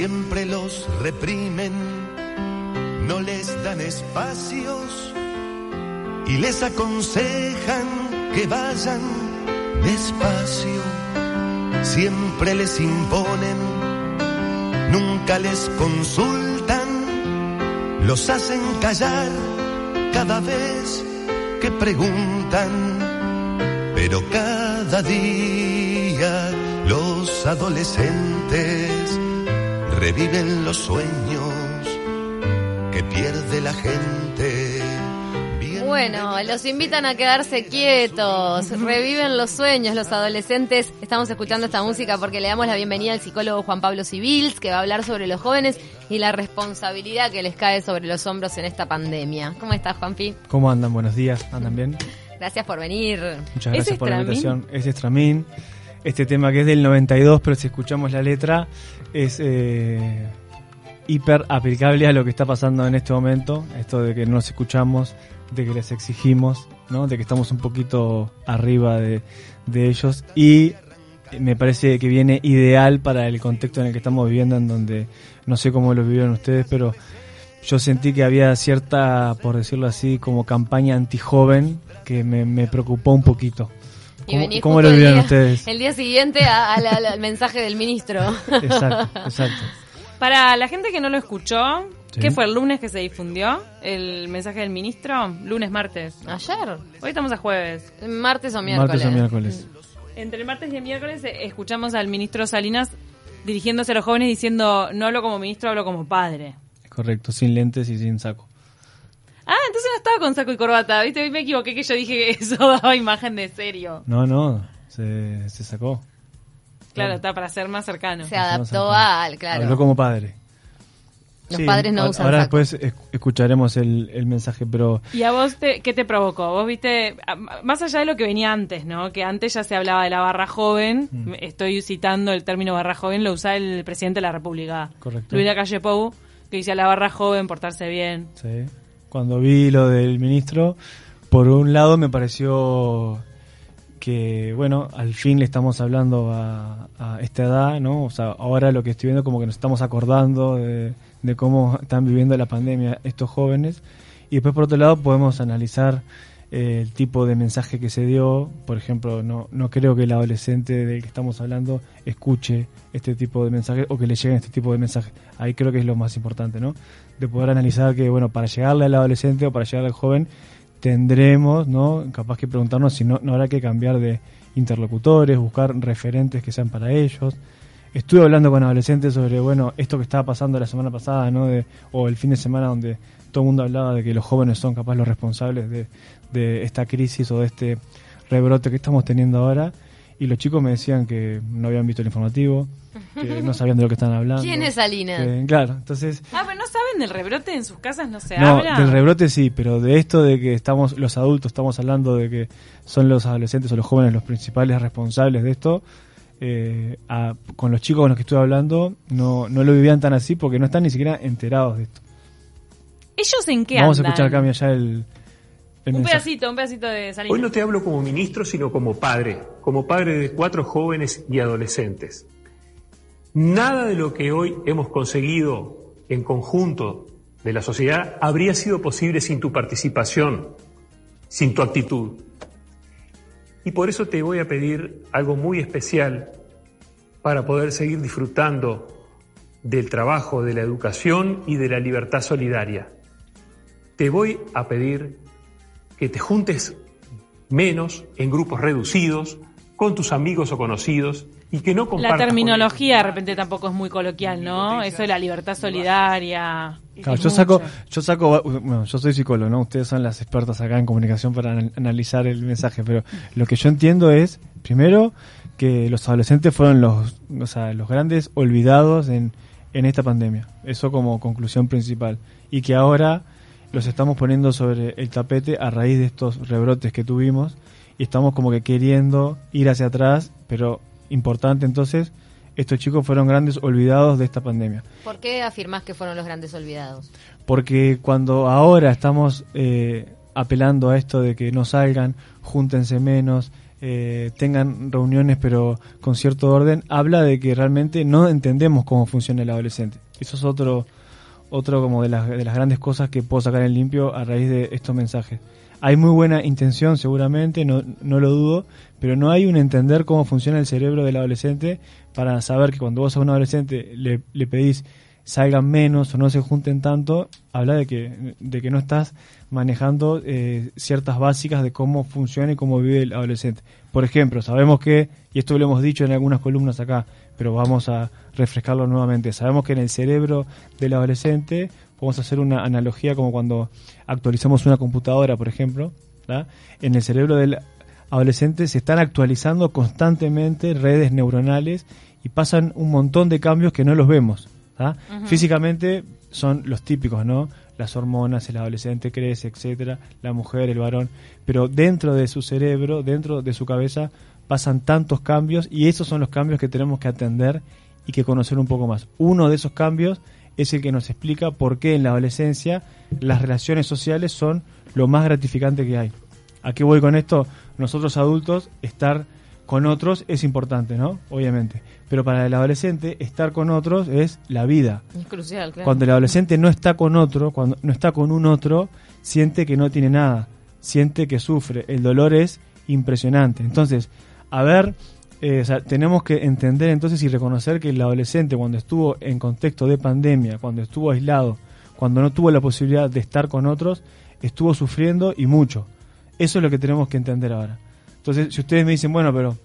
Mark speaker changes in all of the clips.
Speaker 1: siempre los reprimen, no les dan espacios y les aconsejan que vayan despacio. Siempre les imponen, nunca les consultan, los hacen callar cada vez que preguntan, pero cada día los adolescentes reviven los sueños que pierde la gente.
Speaker 2: Bueno, los invitan a quedarse quietos, reviven los sueños los adolescentes. Estamos escuchando esta música porque le damos la bienvenida al psicólogo Juan Pablo Civils, que va a hablar sobre los jóvenes y la responsabilidad que les cae sobre los hombros en esta pandemia. ¿Cómo estás, Juanpi?
Speaker 3: ¿Cómo andan? Buenos días, ¿andan bien?
Speaker 2: Gracias por venir.
Speaker 3: Muchas gracias por la invitación. Es Estramín. Este tema que es del 92, pero si escuchamos la letra, es eh, hiper aplicable a lo que está pasando en este momento. Esto de que no nos escuchamos, de que les exigimos, ¿no? de que estamos un poquito arriba de, de ellos. Y me parece que viene ideal para el contexto en el que estamos viviendo, en donde no sé cómo lo vivieron ustedes, pero yo sentí que había cierta, por decirlo así, como campaña antijoven que me, me preocupó un poquito.
Speaker 2: ¿Cómo, lo vieron ustedes? El día siguiente al mensaje del ministro.
Speaker 3: Exacto, exacto.
Speaker 4: Para la gente que no lo escuchó, ¿qué fue el lunes que se difundió el mensaje del ministro? Lunes, martes.
Speaker 2: Ayer.
Speaker 4: Hoy estamos a jueves.
Speaker 2: Martes o miércoles.
Speaker 3: Martes o miércoles.
Speaker 4: Entre el martes y el miércoles eh, escuchamos al ministro Salinas dirigiéndose a los jóvenes diciendo, no hablo como ministro, hablo como padre.
Speaker 3: Correcto, sin lentes y sin saco.
Speaker 4: Ah, entonces no estaba con saco y corbata, ¿viste? Me equivoqué que yo dije que eso daba imagen de serio.
Speaker 3: No, no, se, se sacó.
Speaker 4: Claro, está para ser más cercano.
Speaker 2: Se adaptó al, claro.
Speaker 3: Habló como padre.
Speaker 2: Los padres no usan
Speaker 3: Ahora después escucharemos el, mensaje, pero...
Speaker 4: ¿Y a vos qué te provocó? Vos viste, más allá de lo que venía antes, ¿no? Que antes ya se hablaba de la barra joven, mm. estoy citando el término barra joven, lo usa el presidente de la República.
Speaker 3: Correcto.
Speaker 4: Luis Calle Pou, que dice a la barra joven portarse bien.
Speaker 3: Sí. Cuando vi lo del ministro, por un lado me pareció que, bueno, al fin le estamos hablando a, a esta edad, ¿no? O sea, ahora lo que estoy viendo como que nos estamos acordando de de cómo están viviendo la pandemia estos jóvenes. Y después, por otro lado, podemos analizar eh, el tipo de mensaje que se dio. Por ejemplo, no, no creo que el adolescente del que estamos hablando escuche este tipo de mensajes o que le lleguen este tipo de mensajes. Ahí creo que es lo más importante, ¿no? De poder analizar que, bueno, para llegarle al adolescente o para llegarle al joven, tendremos, ¿no? Capaz que preguntarnos si no, no habrá que cambiar de interlocutores, buscar referentes que sean para ellos estuve hablando con adolescentes sobre, bueno, esto que estaba pasando la semana pasada, ¿no? De, o el fin de semana donde todo el mundo hablaba de que los jóvenes son capaz los responsables de, de esta crisis o de este rebrote que estamos teniendo ahora. Y los chicos me decían que no habían visto el informativo, que no sabían de lo que están hablando.
Speaker 2: ¿Quién es Alina?
Speaker 3: claro, entonces...
Speaker 4: Ah, pero no saben del rebrote en sus casas, no se
Speaker 3: no,
Speaker 4: habla.
Speaker 3: del rebrote sí, pero de esto de que estamos, los adultos estamos hablando de que son los adolescentes o los jóvenes los principales responsables de esto, eh, con los chicos con los que estuve hablando no, no lo vivían tan así porque no están ni siquiera enterados de esto.
Speaker 4: ¿Ellos en qué
Speaker 3: Vamos a escuchar cambio ya el,
Speaker 4: un pedacito, un pedacito de salida.
Speaker 5: Hoy no te hablo como ministro, sino como padre, como padre de cuatro jóvenes y adolescentes. Nada de lo que hoy hemos conseguido en conjunto de la sociedad habría sido posible sin tu participación, sin tu actitud. Y por eso te voy a pedir algo muy especial para poder seguir disfrutando del trabajo, de la educación y de la libertad solidaria. Te voy a pedir que te juntes menos en grupos reducidos, con tus amigos o conocidos y que no compartas.
Speaker 4: La terminología de repente tampoco es muy coloquial, ¿no? Eso de la libertad solidaria.
Speaker 3: yo saco, yo saco, bueno, yo soy psicólogo, ¿no? Ustedes son las expertas acá en comunicación para analizar el mensaje, pero lo que yo entiendo es, primero, que los adolescentes fueron los, o sea, los grandes olvidados en, en esta pandemia. Eso como conclusión principal. Y que ahora los estamos poniendo sobre el tapete a raíz de estos rebrotes que tuvimos y estamos como que queriendo ir hacia atrás, pero importante entonces, estos chicos fueron grandes olvidados de esta pandemia.
Speaker 2: ¿Por qué afirmas que fueron los grandes olvidados?
Speaker 3: Porque cuando ahora estamos eh, apelando a esto de que no salgan, júntense menos, eh, tengan reuniones pero con cierto orden, habla de que realmente no entendemos cómo funciona el adolescente. Eso es otro, otro como de las, de las grandes cosas que puedo sacar en limpio a raíz de estos mensajes. Hay muy buena intención seguramente, no, no lo dudo, pero no hay un entender cómo funciona el cerebro del adolescente para saber que cuando vos a un adolescente le, le pedís salgan menos o no se junten tanto, habla de que, de que no estás manejando eh, ciertas básicas de cómo funciona y cómo vive el adolescente. Por ejemplo, sabemos que, y esto lo hemos dicho en algunas columnas acá, pero vamos a refrescarlo nuevamente, sabemos que en el cerebro del adolescente, vamos a hacer una analogía como cuando actualizamos una computadora, por ejemplo, en el cerebro del adolescente se están actualizando constantemente redes neuronales y pasan un montón de cambios que no los vemos. Físicamente son los típicos, ¿no? Las hormonas, el adolescente crece, etcétera, la mujer, el varón, pero dentro de su cerebro, dentro de su cabeza, pasan tantos cambios y esos son los cambios que tenemos que atender y que conocer un poco más. Uno de esos cambios es el que nos explica por qué en la adolescencia las relaciones sociales son lo más gratificante que hay. ¿A qué voy con esto? Nosotros adultos, estar con otros es importante, ¿no? Obviamente. Pero para el adolescente, estar con otros es la vida.
Speaker 2: Es crucial, claro.
Speaker 3: Cuando el adolescente no está con otro, cuando no está con un otro, siente que no tiene nada, siente que sufre. El dolor es impresionante. Entonces, a ver, eh, tenemos que entender entonces y reconocer que el adolescente cuando estuvo en contexto de pandemia, cuando estuvo aislado, cuando no tuvo la posibilidad de estar con otros, estuvo sufriendo y mucho. Eso es lo que tenemos que entender ahora. Entonces, si ustedes me dicen, bueno, pero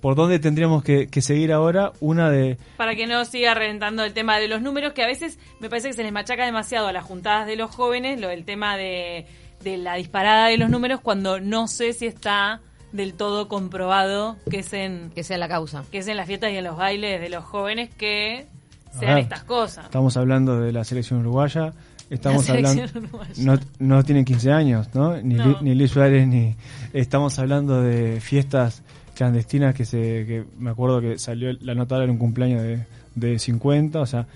Speaker 3: ¿por dónde tendríamos que, seguir ahora? Una de...
Speaker 4: Para que no siga reventando el tema de los números, que a veces me parece que se les machaca demasiado a las juntadas de los jóvenes, lo del tema de, la disparada de los números, cuando no sé si está del todo comprobado que es en...
Speaker 2: Que sea la causa.
Speaker 4: Que es en las fiestas y en los bailes de los jóvenes que sean estas cosas.
Speaker 3: Estamos hablando de la selección uruguaya, estamos hablando no, no tienen 15 años no ni, ni Luis Suárez ni estamos hablando de fiestas clandestinas que se que me acuerdo que salió la nota en un cumpleaños de, de 50 o sea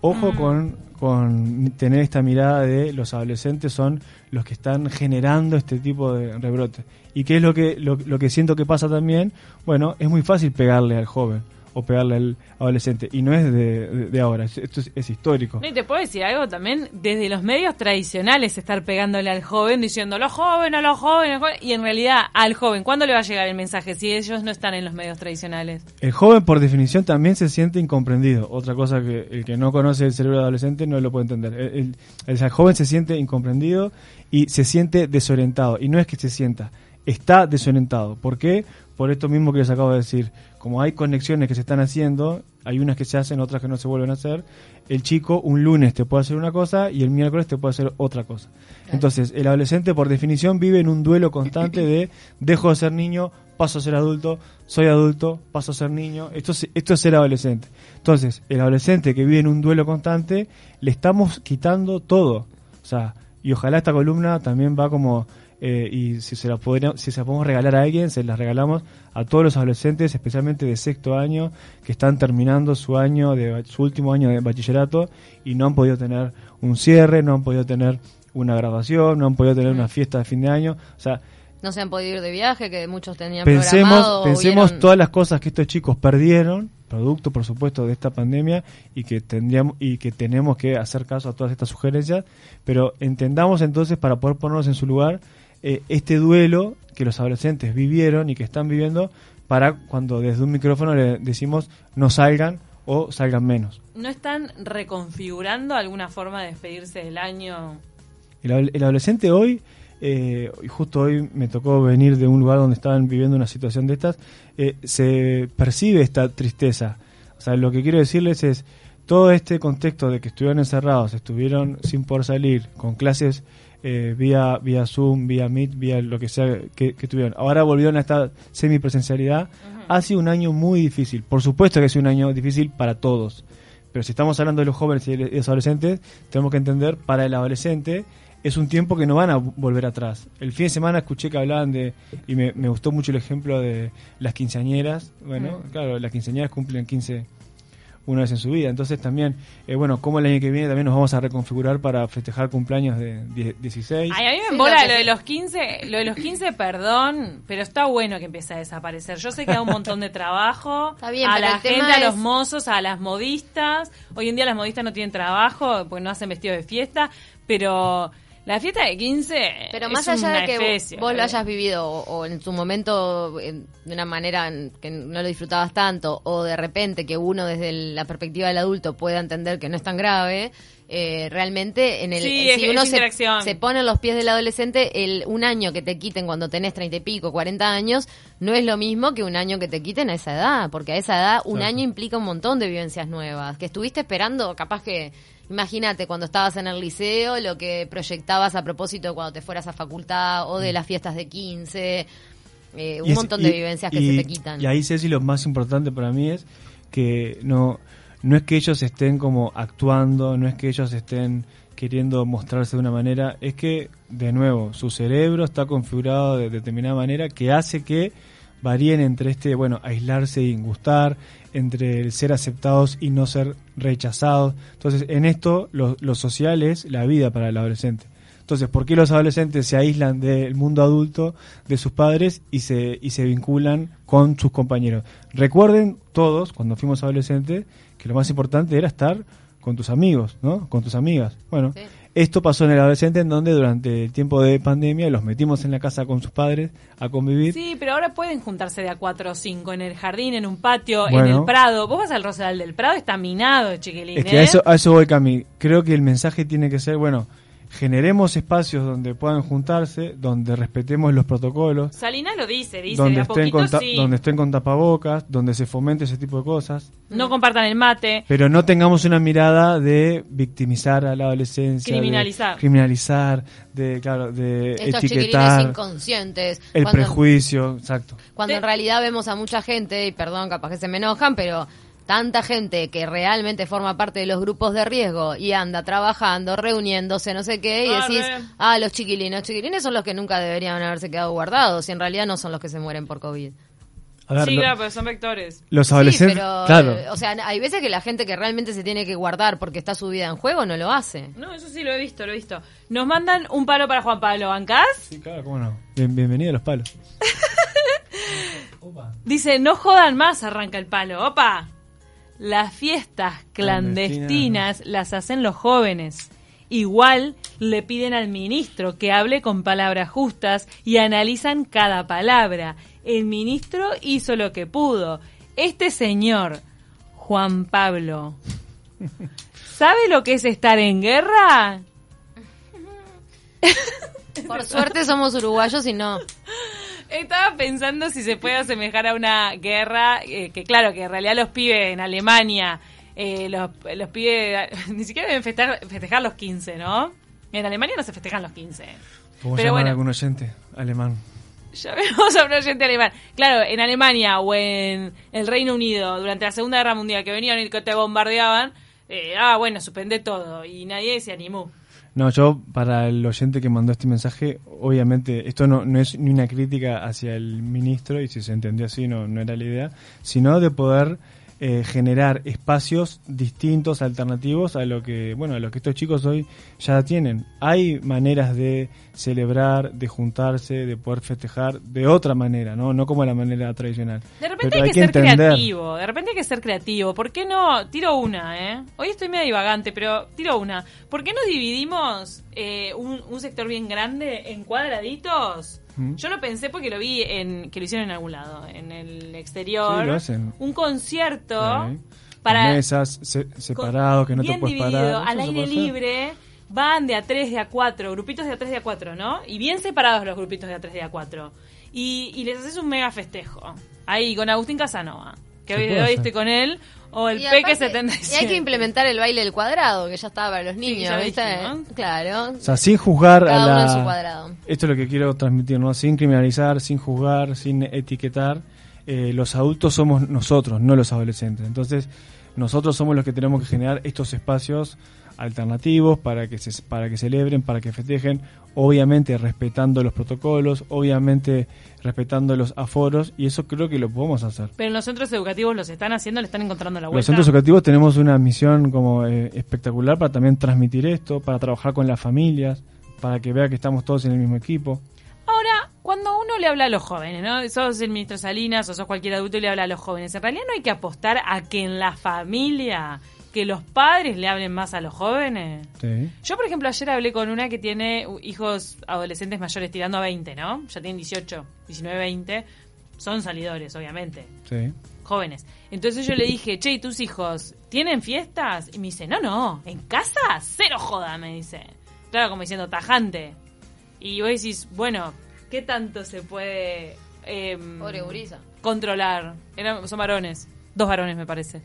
Speaker 3: ojo mm. con con tener esta mirada de los adolescentes son los que están generando este tipo de rebrote y qué es lo que lo, lo que siento que pasa también bueno es muy fácil pegarle al joven o pegarle al adolescente. Y no es de, ahora, esto es, histórico.
Speaker 4: Y te puedo decir algo también, desde los medios tradicionales estar pegándole al joven, diciendo los jóvenes, los jóvenes, y en realidad al joven, ¿cuándo le va a llegar el mensaje si ellos no están en los medios tradicionales?
Speaker 3: El joven por definición también se siente incomprendido. Otra cosa que el que no conoce el cerebro adolescente no lo puede entender. El, el joven se siente incomprendido y se siente desorientado. Y no es que se sienta, está desorientado. ¿Por qué? Por esto mismo que les acabo de decir como hay conexiones que se están haciendo, hay unas que se hacen, otras que no se vuelven a hacer, el chico un lunes te puede hacer una cosa y el miércoles te puede hacer otra cosa. Entonces, el adolescente por definición vive en un duelo constante de dejo de ser niño, paso a ser adulto, soy adulto, paso a ser niño. Esto es, esto es ser adolescente. Entonces, el adolescente que vive en un duelo constante, le estamos quitando todo. O sea, y ojalá esta columna también va como eh, y si se, la si se la podemos regalar a alguien, se las regalamos a todos los adolescentes, especialmente de sexto año, que están terminando su año de su último año de bachillerato y no han podido tener un cierre, no han podido tener una graduación, no han podido tener una fiesta de fin de año, o sea,
Speaker 2: no se han podido ir de viaje, que muchos tenían
Speaker 3: pensemos,
Speaker 2: programado.
Speaker 3: Pensemos todas las cosas que estos chicos perdieron, producto por supuesto de esta pandemia, y que tendríamos y que tenemos que hacer caso a todas estas sugerencias, pero entendamos entonces para poder ponernos en su lugar eh, este duelo que los adolescentes vivieron y que están viviendo para cuando desde un micrófono le decimos no salgan o salgan menos.
Speaker 4: ¿No están reconfigurando alguna forma de despedirse del año?
Speaker 3: El, adolescente hoy, eh, justo hoy me tocó venir de un lugar donde estaban viviendo una situación de estas, eh, se percibe esta tristeza. O sea, lo que quiero decirles es, todo este contexto de que estuvieron encerrados, estuvieron sin poder salir, con clases eh, vía, vía Zoom, vía Meet, vía lo que sea que, tuvieron. Ahora volvieron a esta semipresencialidad. Ha sido un año muy difícil. Por supuesto que ha sido un año difícil para todos. Pero si estamos hablando de los jóvenes y de los adolescentes, tenemos que entender, para el adolescente es un tiempo que no van a volver atrás. El fin de semana escuché que hablaban de, y me, gustó mucho el ejemplo de las quinceañeras. Bueno, claro, las quinceañeras cumplen 15 una vez en su vida. Entonces también, eh, bueno, como el año que viene también nos vamos a reconfigurar para festejar cumpleaños de 16.
Speaker 4: Ay, a mí me
Speaker 2: Sí,
Speaker 4: embola
Speaker 2: lo
Speaker 4: de los 15, lo de los 15, perdón, pero está bueno que empiece a desaparecer. Yo sé que da un montón de trabajo
Speaker 2: Está bien,
Speaker 4: a la gente, a los mozos, a las modistas. Hoy en día las modistas no tienen trabajo porque no hacen vestido de fiesta, pero la fiesta de 15
Speaker 2: Pero
Speaker 4: es
Speaker 2: más allá
Speaker 4: una
Speaker 2: de que
Speaker 4: especie,
Speaker 2: vos lo hayas vivido o, o en su momento en- de una manera en que no lo disfrutabas tanto o de repente que uno desde el- la perspectiva del adulto pueda entender que no es tan grave, eh, realmente en el
Speaker 4: Sí,
Speaker 2: eh,
Speaker 4: es-
Speaker 2: si
Speaker 4: es
Speaker 2: uno se, pone en los pies del adolescente, el un año que te quiten cuando tenés treinta y pico, 40 años, no es lo mismo que un año que te quiten a esa edad, porque a esa edad un
Speaker 3: Claro.
Speaker 2: año implica un montón de vivencias nuevas, que estuviste esperando, capaz que Imagínate cuando estabas en el liceo, lo que proyectabas a propósito de cuando te fueras a facultad o de las fiestas de 15, eh, un
Speaker 3: es-
Speaker 2: montón
Speaker 3: y-
Speaker 2: de vivencias que
Speaker 3: y-
Speaker 2: se te quitan.
Speaker 3: Y ahí, Ceci, lo más importante para mí es que no, no es que ellos estén como actuando, no es que ellos estén queriendo mostrarse de una manera, es que, de nuevo, su cerebro está configurado de determinada manera que hace que varíen entre este, bueno, aislarse y gustar, entre el ser aceptados y no ser rechazados. Entonces, en esto, lo, social es la vida para el adolescente. Entonces, ¿por qué los adolescentes se aíslan del mundo adulto de sus padres y se, y se vinculan con sus compañeros? Recuerden todos, cuando fuimos adolescentes, que lo más importante era estar con tus amigos, ¿no? Con tus amigas. Bueno. Esto pasó en el adolescente en donde durante el tiempo de pandemia los metimos en la casa con sus padres a convivir.
Speaker 4: Sí, pero ahora pueden juntarse de a cuatro o cinco en el jardín, en un patio, en el Prado. Vos vas al Rosedal del Prado, está minado, chiquilín.
Speaker 3: Es que a
Speaker 4: ¿eh?
Speaker 3: eso, a eso voy, Cami. Creo que el mensaje tiene que ser, bueno, generemos espacios donde puedan juntarse, donde respetemos los protocolos,
Speaker 4: Salinas lo dice, dice,
Speaker 3: donde
Speaker 4: de a
Speaker 3: estén,
Speaker 4: poquito
Speaker 3: con ta-
Speaker 4: sí.
Speaker 3: donde estén con tapabocas, donde se fomente ese tipo de cosas.
Speaker 4: No compartan el mate.
Speaker 3: Pero no tengamos una mirada de victimizar a la adolescencia, de
Speaker 4: Criminalizar.
Speaker 3: criminalizar, de, claro, de
Speaker 2: Estos chiquilines
Speaker 3: etiquetar,
Speaker 2: inconscientes.
Speaker 3: el
Speaker 2: cuando-
Speaker 3: prejuicio, exacto.
Speaker 2: Cuando en realidad vemos a mucha gente, y perdón, capaz que se me enojan, pero tanta gente que realmente forma parte de los grupos de riesgo y anda trabajando, reuniéndose, no sé qué, y
Speaker 4: Ah,
Speaker 2: decís, ah, los chiquilines, los chiquilines son los que nunca deberían haberse quedado guardados, y en realidad no son los que se mueren por COVID.
Speaker 3: A ver,
Speaker 4: sí,
Speaker 3: lo-
Speaker 4: claro, pero son vectores.
Speaker 3: los
Speaker 2: Sí,
Speaker 3: adolescentes,
Speaker 2: pero,
Speaker 3: claro,
Speaker 2: eh, o sea, hay veces que la gente que realmente se tiene que guardar porque está su vida en juego no lo hace.
Speaker 4: No, eso sí lo he visto, lo he visto. Nos mandan un palo para Juan Pablo, ¿bancás?
Speaker 3: Sí, claro, cómo no. Bien- bienvenido a los palos.
Speaker 4: Dice, no jodan más, arranca el palo. Opa, las fiestas
Speaker 3: Clandestinas.
Speaker 4: las hacen los jóvenes. Igual le piden al ministro que hable con palabras justas y analizan cada palabra. El ministro hizo lo que pudo. Este señor, Juan Pablo, ¿sabe lo que es estar en guerra?
Speaker 2: Por suerte somos uruguayos y no.
Speaker 4: Estaba pensando si se puede asemejar a una guerra, eh, que claro, que en realidad los pibes en Alemania, eh, los, los pibes ni siquiera deben festejar, festejar los 15, ¿no? En Alemania no se festejan los 15.
Speaker 3: ¿Cómo
Speaker 4: Pero
Speaker 3: llamar
Speaker 4: bueno.
Speaker 3: a algún oyente alemán?
Speaker 4: Ya vemos a un oyente alemán. Claro, en Alemania o en el Reino Unido, durante la Segunda Guerra Mundial, que venían y que te bombardeaban, eh, ah, bueno, suspende todo. Y nadie se animó.
Speaker 3: No, yo, para el oyente que mandó este mensaje, obviamente, esto no, no es ni una crítica hacia el ministro, y si se entendió así, no, no era la idea, sino de poder eh, generar espacios distintos, alternativos a lo que, bueno, a lo que estos chicos hoy ya tienen. Hay maneras de celebrar, de juntarse, de poder festejar de otra manera, ¿no? No como la manera tradicional.
Speaker 4: De repente hay, que, ser
Speaker 3: entender.
Speaker 4: creativo, de repente hay que ser creativo. ¿Por qué no? Tiro una, ¿eh? Hoy estoy medio divagante, pero tiro una. ¿Por qué no dividimos eh, un, un sector bien grande en cuadraditos?
Speaker 3: ¿Mm?
Speaker 4: Yo lo pensé porque lo vi en que lo hicieron en algún lado, en el exterior.
Speaker 3: Sí, lo hacen.
Speaker 4: Un concierto
Speaker 3: Sí.
Speaker 4: para
Speaker 3: mesas se- separados, que no te
Speaker 4: bien
Speaker 3: puedes
Speaker 4: dividido,
Speaker 3: parar.
Speaker 4: al aire libre. Van de a 3, de a 4, grupitos de a 3, de a 4, ¿no? Y bien separados los grupitos de a 3, de a 4. Y, y les haces un mega festejo. Ahí, con Agustín Casanova. Que hoy,
Speaker 3: puede
Speaker 4: hoy estoy con él. O el
Speaker 2: Y
Speaker 4: Peque
Speaker 2: aparte-
Speaker 4: 77.
Speaker 2: Y hay que implementar el baile del cuadrado, que ya estaba para los niños, ¿viste? Claro.
Speaker 3: O sea, sin juzgar
Speaker 2: Cada
Speaker 3: a
Speaker 2: uno
Speaker 3: la...
Speaker 2: en su cuadrado.
Speaker 3: Esto es lo que quiero transmitir, ¿no? Sin criminalizar, sin juzgar, sin etiquetar. Eh, los adultos somos nosotros, no los adolescentes. Entonces, nosotros somos los que tenemos que generar estos espacios alternativos para que se, para que celebren, para que festejen, obviamente respetando los protocolos, obviamente respetando los aforos y eso creo que lo podemos hacer.
Speaker 4: Pero en los centros educativos los están haciendo, le están encontrando la vuelta.
Speaker 3: Los centros educativos tenemos una misión como eh, espectacular para también transmitir esto, para trabajar con las familias, para que vea que estamos todos en el mismo equipo.
Speaker 4: Ahora, cuando uno le habla a los jóvenes, ¿no? Sos el ministro Salinas o sos cualquier adulto y le habla a los jóvenes, en realidad no hay que apostar a que en la familia que los padres le hablen más a los jóvenes.
Speaker 3: Sí.
Speaker 4: Yo, por ejemplo, ayer hablé con una que tiene hijos adolescentes mayores tirando a 20, ¿no? Ya tienen 18, 19, 20. Son salidores, obviamente.
Speaker 3: Sí.
Speaker 4: Jóvenes. Entonces yo le dije, che, ¿y tus hijos tienen fiestas? Y me dice, no, no, en casa cero joda, me dice. Claro, como diciendo, tajante. Y vos decís, bueno, ¿qué tanto se puede
Speaker 2: Pobre gurisa.
Speaker 4: controlar? Eran, son varones, dos varones me parece.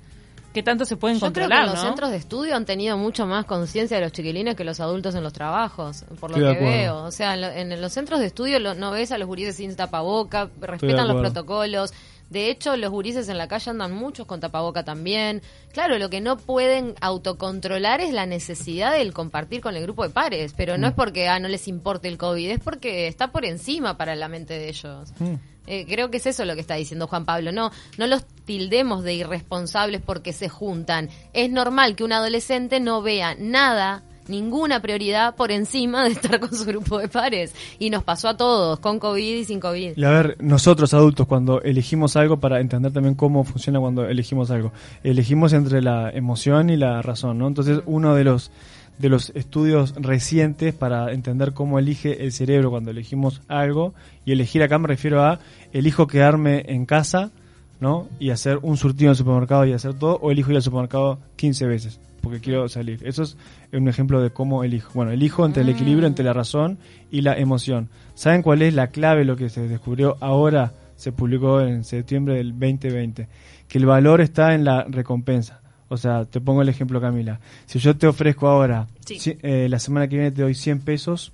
Speaker 4: ¿Qué tanto se pueden
Speaker 2: Yo creo que
Speaker 4: controlar,
Speaker 2: los centros de estudio han tenido mucho más conciencia de los chiquilines que los adultos en los trabajos, por lo
Speaker 3: Estoy
Speaker 2: que veo. O sea, en, lo- en los centros de estudio lo- no ves a los gurises sin tapaboca, respetan los protocolos. De hecho, los gurises en la calle andan muchos con tapaboca también. Claro, lo que no pueden autocontrolar es la necesidad del compartir con el grupo de pares, pero
Speaker 3: Mm.
Speaker 2: no es porque ah, no les importe el COVID, es porque está por encima para la mente de ellos.
Speaker 3: Mm.
Speaker 2: Eh, creo que es eso lo que está diciendo Juan Pablo. No, no los tildemos de irresponsables porque se juntan. Es normal que un adolescente no vea nada, ninguna prioridad por encima de estar con su grupo de pares. Y nos pasó a todos, con COVID y sin COVID.
Speaker 3: Y a ver, nosotros adultos cuando elegimos algo para entender también cómo funciona cuando elegimos algo, elegimos entre la emoción y la razón, ¿no? Entonces uno de los de los estudios recientes para entender cómo elige el cerebro cuando elegimos algo y elegir acá me refiero a elijo quedarme en casa, ¿no? Y hacer un surtido en el supermercado y hacer todo o elijo ir al supermercado 15 veces porque quiero salir. Eso es un ejemplo de cómo elijo. Bueno, elijo entre el equilibrio entre la razón y la emoción. ¿Saben cuál es la clave? Lo que se descubrió ahora, se publicó en septiembre del 2020, que el valor está en la recompensa. O sea, te pongo el ejemplo, Camila. Si yo te ofrezco ahora,
Speaker 4: Sí.
Speaker 3: si- eh, la semana que viene te doy 100 pesos,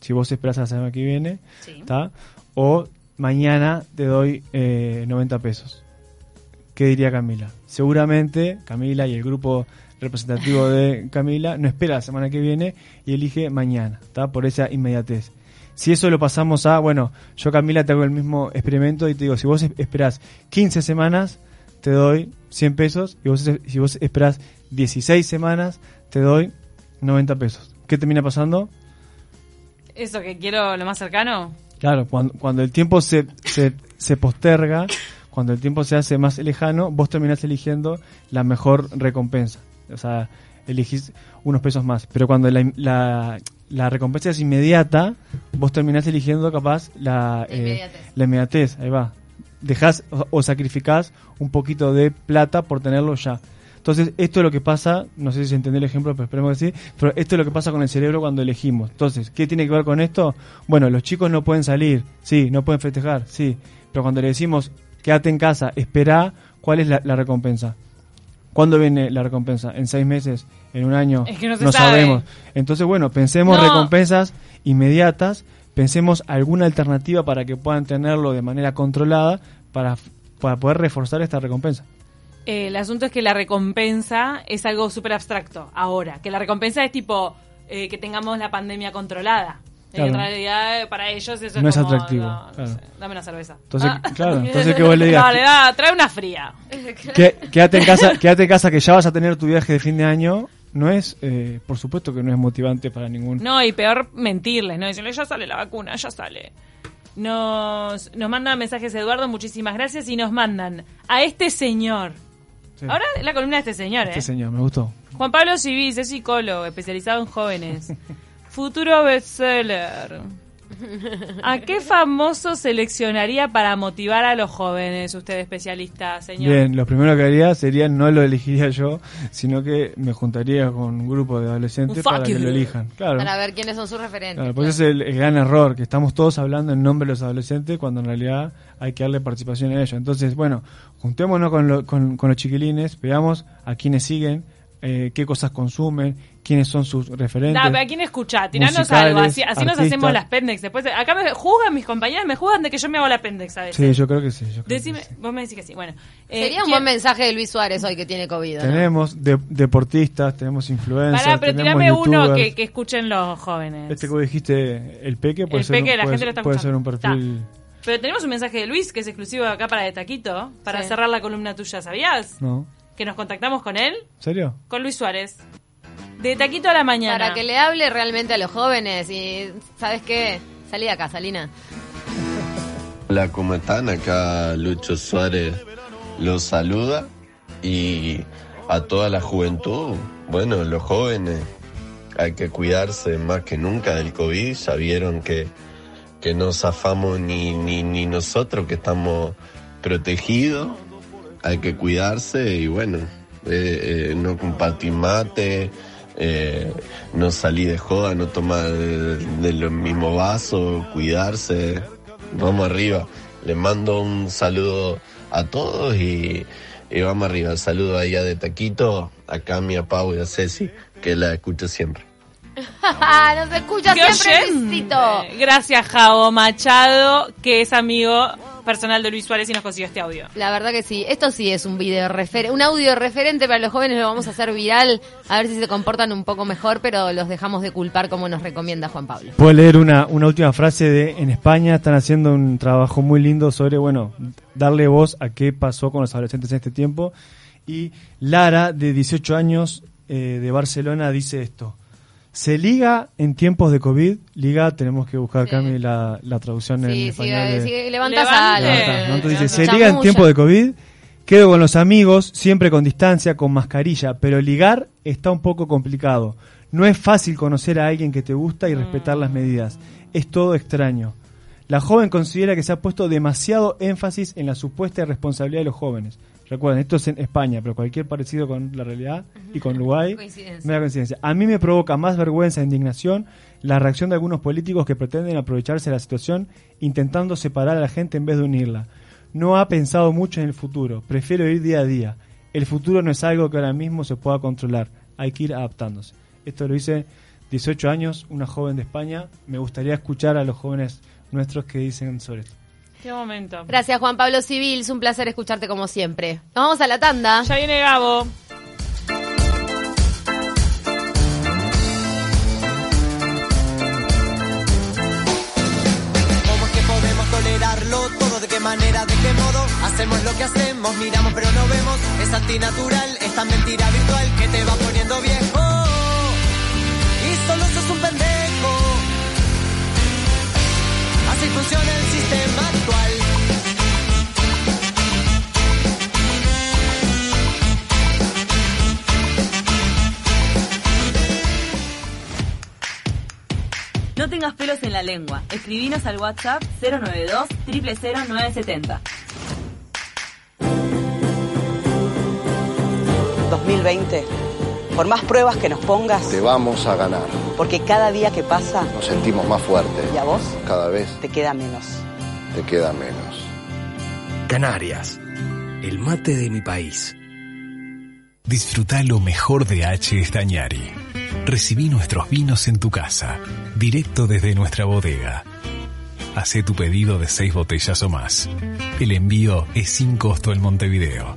Speaker 3: si vos esperás la semana que viene,
Speaker 4: Sí.
Speaker 3: ¿está? O mañana te doy eh, 90 pesos. ¿Qué diría Camila? Seguramente Camila y el grupo representativo de Camila no espera la semana que viene y elige mañana, ¿está? Por esa inmediatez. Si eso lo pasamos a, bueno, yo Camila te hago el mismo experimento y te digo, si vos es- esperás 15 semanas, te doy 100 pesos y vos, si vos esperás 16 semanas, te doy 90 pesos. ¿Qué termina pasando?
Speaker 4: Eso que quiero lo más cercano.
Speaker 3: Claro, cuando, cuando el tiempo se, se, se posterga, cuando el tiempo se hace más lejano, vos terminás eligiendo la mejor recompensa. O sea, elegís unos pesos más. Pero cuando la, la, la recompensa es inmediata, vos terminás eligiendo capaz la,
Speaker 2: La
Speaker 3: eh,
Speaker 2: inmediatez.
Speaker 3: la inmediatez. Ahí va. Dejás o, o sacrificás un poquito de plata por tenerlo ya. Entonces, esto es lo que pasa, no sé si se entendió el ejemplo, pero esperemos que sí, pero esto es lo que pasa con el cerebro cuando elegimos. Entonces, ¿qué tiene que ver con esto? Bueno, los chicos no pueden salir, sí, no pueden festejar, sí, pero cuando le decimos, quédate en casa, espera, ¿cuál es la, la recompensa? ¿Cuándo viene la recompensa? ¿En seis meses? ¿En un año?
Speaker 4: Es que no se sabe.
Speaker 3: sabemos. Entonces, bueno, pensemos
Speaker 4: No.
Speaker 3: recompensas inmediatas, pensemos alguna alternativa para que puedan tenerlo de manera controlada para, para poder reforzar esta recompensa.
Speaker 4: Eh, el asunto es que la recompensa es algo súper abstracto ahora. Que la recompensa es tipo eh, que tengamos la pandemia controlada.
Speaker 3: Claro.
Speaker 4: En realidad, para ellos eso
Speaker 3: No
Speaker 4: es
Speaker 3: es
Speaker 4: como,
Speaker 3: atractivo,
Speaker 4: no, no
Speaker 3: claro.
Speaker 4: sé, dame una cerveza.
Speaker 3: Entonces,
Speaker 4: Ah.
Speaker 3: claro, entonces que vos le digas,
Speaker 4: Dale, da, trae una fría.
Speaker 3: que- quédate en casa, quédate en casa que ya vas a tener tu viaje de fin de año, no es, eh, por supuesto que no es motivante para ningún.
Speaker 4: No, y peor mentirles, ¿no? Decirle, ya sale la vacuna, ya sale. Nos, nos mandan mensajes Eduardo, muchísimas gracias, y nos mandan a este señor.
Speaker 3: Sí.
Speaker 4: Ahora es la columna de este señor, ¿eh?
Speaker 3: Este señor, me gustó.
Speaker 4: Juan Pablo Civis es psicólogo, especializado en jóvenes. Futuro bestseller. ¿A qué famoso seleccionaría para motivar a los jóvenes, usted especialista, señor?
Speaker 3: Bien, lo primero que haría sería no lo elegiría yo, sino que me juntaría con un grupo de adolescentes para que lo elijan. Claro.
Speaker 2: Para ver quiénes son sus referentes.
Speaker 3: Claro, pues ese es el, el gran error, que estamos todos hablando en nombre de los adolescentes cuando en realidad hay que darle participación a ellos. Entonces, bueno, juntémonos con, lo- con, con los chiquilines, veamos a quienes siguen, eh, qué cosas consumen, quiénes son sus referentes.
Speaker 4: Da, pero ¿a quién escuchá? Tiranos algo, así, así nos hacemos las pendex. Después, acá me juzgan mis compañeras, me juzgan de que yo me hago la pendex a veces.
Speaker 3: Sí, yo creo que sí. yo creo que sí.
Speaker 4: vos me decís que sí. Bueno, eh,
Speaker 2: Sería un
Speaker 4: ¿quién-
Speaker 2: buen mensaje de Luis Suárez hoy que tiene COVID. ¿no?
Speaker 3: Tenemos de- deportistas, tenemos influencers,
Speaker 4: Pará, pero
Speaker 3: tenemos
Speaker 4: tirame uno que, que escuchen los jóvenes.
Speaker 3: Este que vos dijiste, el peque, puede,
Speaker 4: El
Speaker 3: ser,
Speaker 4: Peque,
Speaker 3: un-
Speaker 4: la
Speaker 3: puede,
Speaker 4: gente lo está
Speaker 3: puede ser un
Speaker 4: escuchando.
Speaker 3: perfil...
Speaker 4: Pero tenemos un mensaje de Luis que es exclusivo acá para De Taquito, para
Speaker 2: Sí.
Speaker 4: cerrar la columna tuya, ¿sabías?
Speaker 3: ¿No?
Speaker 4: Que nos contactamos con él,
Speaker 3: ¿En serio?
Speaker 4: con Luis Suárez. De Taquito a la mañana.
Speaker 2: Para que le hable realmente a los jóvenes y, ¿sabes qué? Salí de acá, Salina.
Speaker 6: Hola, ¿cómo están? Acá Lucho Suárez los saluda y a toda la juventud, bueno, los jóvenes, hay que cuidarse más que nunca del COVID, ya vieron que, que no zafamos ni, ni, ni nosotros que estamos protegidos, hay que cuidarse y bueno, eh, eh, no compartir mate, eh, no salir de joda, no tomar de, de los mismos vasos, cuidarse, vamos arriba. Les mando un saludo a todos y, y vamos arriba. Saludo ahí a de Taquito, acá a mi a Pau y a Ceci, que la escucho siempre.
Speaker 2: Nos escucha
Speaker 4: ¡Qué
Speaker 2: siempre.
Speaker 4: Gracias, Javo Machado, que es amigo personal de Luis Suárez y nos consiguió este audio.
Speaker 2: La verdad que sí, esto sí es un video refer un audio referente para los jóvenes, lo vamos a hacer viral, a ver si se comportan un poco mejor, pero los dejamos de culpar como nos recomienda Juan Pablo.
Speaker 3: Puedo leer una, una última frase de en España están haciendo un trabajo muy lindo sobre, bueno, darle voz a qué pasó con los adolescentes en este tiempo. Y Lara, de 18 años, eh, de Barcelona, dice esto. Se liga en tiempos de COVID, liga, tenemos que buscar,
Speaker 2: Sí.
Speaker 3: Cami, la, la traducción en español.
Speaker 2: sí,
Speaker 3: de-
Speaker 2: sí, levantas.
Speaker 3: Levanta, ¿no? Entonces dice, se
Speaker 2: Chamulla.
Speaker 3: liga en tiempos de COVID, quedo con los amigos, siempre con distancia, con mascarilla, pero ligar está un poco complicado. No es fácil conocer a alguien que te gusta y respetar las medidas. Es todo extraño. La joven considera que se ha puesto demasiado énfasis en la supuesta responsabilidad de los jóvenes. Recuerden, esto es en España, pero cualquier parecido con la realidad y con Uruguay
Speaker 2: Coincidencia.
Speaker 3: Mera coincidencia. A mí me provoca más vergüenza e indignación la reacción de algunos políticos que pretenden aprovecharse de la situación intentando separar a la gente en vez de unirla. No ha pensado mucho en el futuro, prefiero ir día a día. El futuro no es algo que ahora mismo se pueda controlar, hay que ir adaptándose. Esto lo hice 18 años, una joven de España. Me gustaría escuchar a los jóvenes nuestros que dicen sobre esto.
Speaker 4: Qué momento.
Speaker 2: Gracias Juan Pablo Civil, es un placer escucharte como siempre. Nos vamos a la tanda.
Speaker 4: Ya viene Gabo.
Speaker 7: ¿Cómo es que podemos tolerarlo todo? ¿De qué manera? ¿De qué modo? Hacemos lo que hacemos, miramos pero no vemos. Es antinatural, esta mentira virtual que te va poniendo viejo. Y solo sos un pendejo. Así funciona el sistema
Speaker 8: tengas pelos en la lengua. Escribinos al WhatsApp 092 000970.
Speaker 9: 2020, por más pruebas que nos pongas,
Speaker 10: Te vamos a ganar.
Speaker 9: porque cada día que pasa,
Speaker 10: Nos sentimos más fuertes.
Speaker 9: y a vos
Speaker 10: Cada vez
Speaker 9: te queda menos.
Speaker 10: te queda menos.
Speaker 11: Canarias, el mate de mi país. Disfruta lo mejor de H. Estañari. Recibí nuestros vinos en tu casa, directo desde nuestra bodega. Hacé tu pedido de seis botellas o más. El envío es sin costo en Montevideo.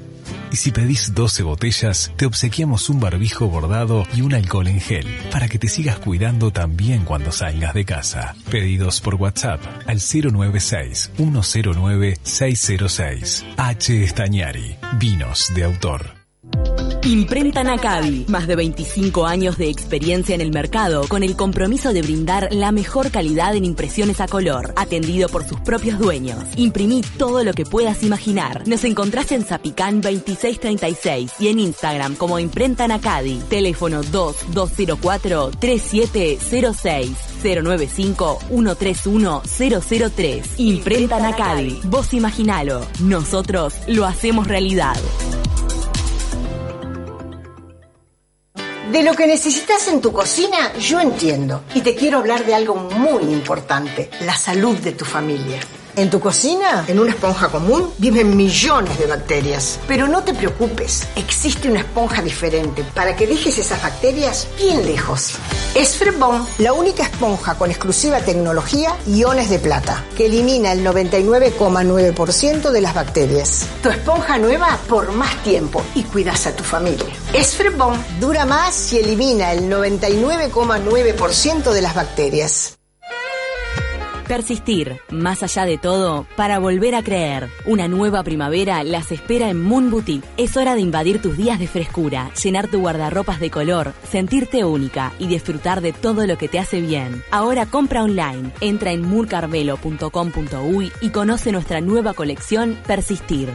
Speaker 11: Y si pedís 12 botellas, te obsequiamos un barbijo bordado y un alcohol en gel para que te sigas cuidando también cuando salgas de casa. Pedidos por WhatsApp al 096-109-606. H. Estañari. Vinos de autor.
Speaker 8: Imprenta Nacabi. Más de 25 años de experiencia en el mercado con el compromiso de brindar la mejor calidad en impresiones a color, atendido por sus propios dueños. Imprimí todo lo que puedas imaginar. Nos encontrás en Zapicán 2636 y en Instagram como Imprenta Nacadi. Teléfono 2204-3706. 095-131-003. Imprenta Nacadi. Vos imaginalo. Nosotros lo hacemos realidad.
Speaker 12: De lo que necesitas en tu cocina, yo entiendo. Y te quiero hablar de algo muy importante, la salud de tu familia. En tu cocina, en una esponja común, viven millones de bacterias. Pero no te preocupes, existe una esponja diferente para que dejes esas bacterias bien lejos. Es Frebon, la única esponja con exclusiva tecnología iones de plata, que elimina el 99,9% de las bacterias. Tu esponja nueva por más tiempo y cuidas a tu familia. Es Frebon, dura más y elimina el 99,9% de las bacterias.
Speaker 8: Persistir, más allá de todo, para volver a creer. Una nueva primavera las espera en Moon Boutique. Es hora de invadir tus días de frescura, llenar tu guardarropas de color, sentirte única y disfrutar de todo lo que te hace bien. Ahora compra online, entra en murcarmelo.com.uy y conoce nuestra nueva colección Persistir.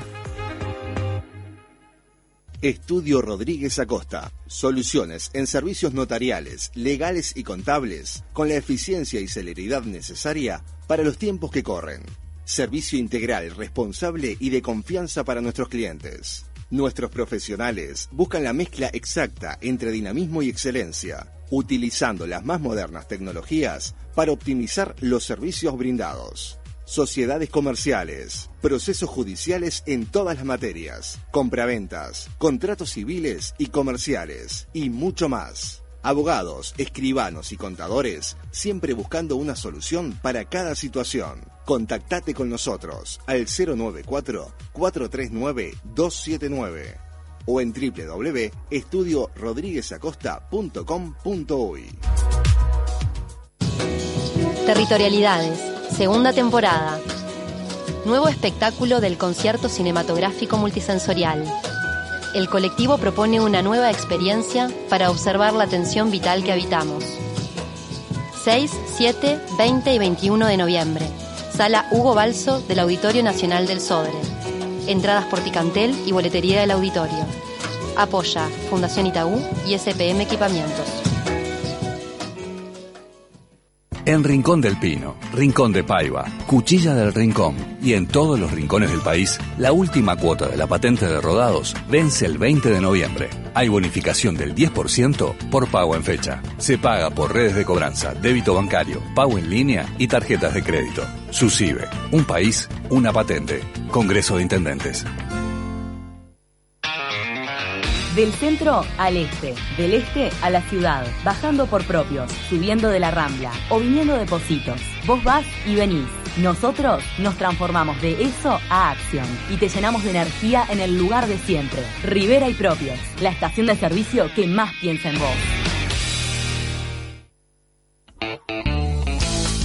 Speaker 13: Estudio Rodríguez Acosta. Soluciones en servicios notariales, legales y contables con la eficiencia y celeridad necesaria para los tiempos que corren. Servicio integral, responsable y de confianza para nuestros clientes. Nuestros profesionales buscan la mezcla exacta entre dinamismo y excelencia, utilizando las más modernas tecnologías para optimizar los servicios brindados sociedades comerciales, procesos judiciales en todas las materias, compraventas, contratos civiles y comerciales, y mucho más. Abogados, escribanos y contadores, siempre buscando una solución para cada situación. Contactate con nosotros al 094-439-279 o en www.estudiorodríguezacosta.com.uy.
Speaker 14: Territorialidades Segunda temporada. Nuevo espectáculo del concierto cinematográfico multisensorial. El colectivo propone una nueva experiencia para observar la tensión vital que habitamos. 6, 7, 20 y 21 de noviembre. Sala Hugo Balso del Auditorio Nacional del Sodre. Entradas por Ticantel y boletería del auditorio. Apoya Fundación Itaú y SPM Equipamientos.
Speaker 15: En Rincón del Pino, Rincón de Paiva, Cuchilla del Rincón y en todos los rincones del país, la última cuota de la patente de rodados vence el 20 de noviembre. Hay bonificación del 10% por pago en fecha. Se paga por redes de cobranza, débito bancario, pago en línea y tarjetas de crédito. SUSIBE, un país, una patente. Congreso de Intendentes.
Speaker 8: Del centro al este, del este a la ciudad, bajando por propios, subiendo de la rambla o viniendo de Positos. Vos vas y venís. Nosotros nos transformamos de eso a acción y te llenamos de energía en el lugar de siempre. Rivera y Propios, la estación de servicio que más piensa en vos.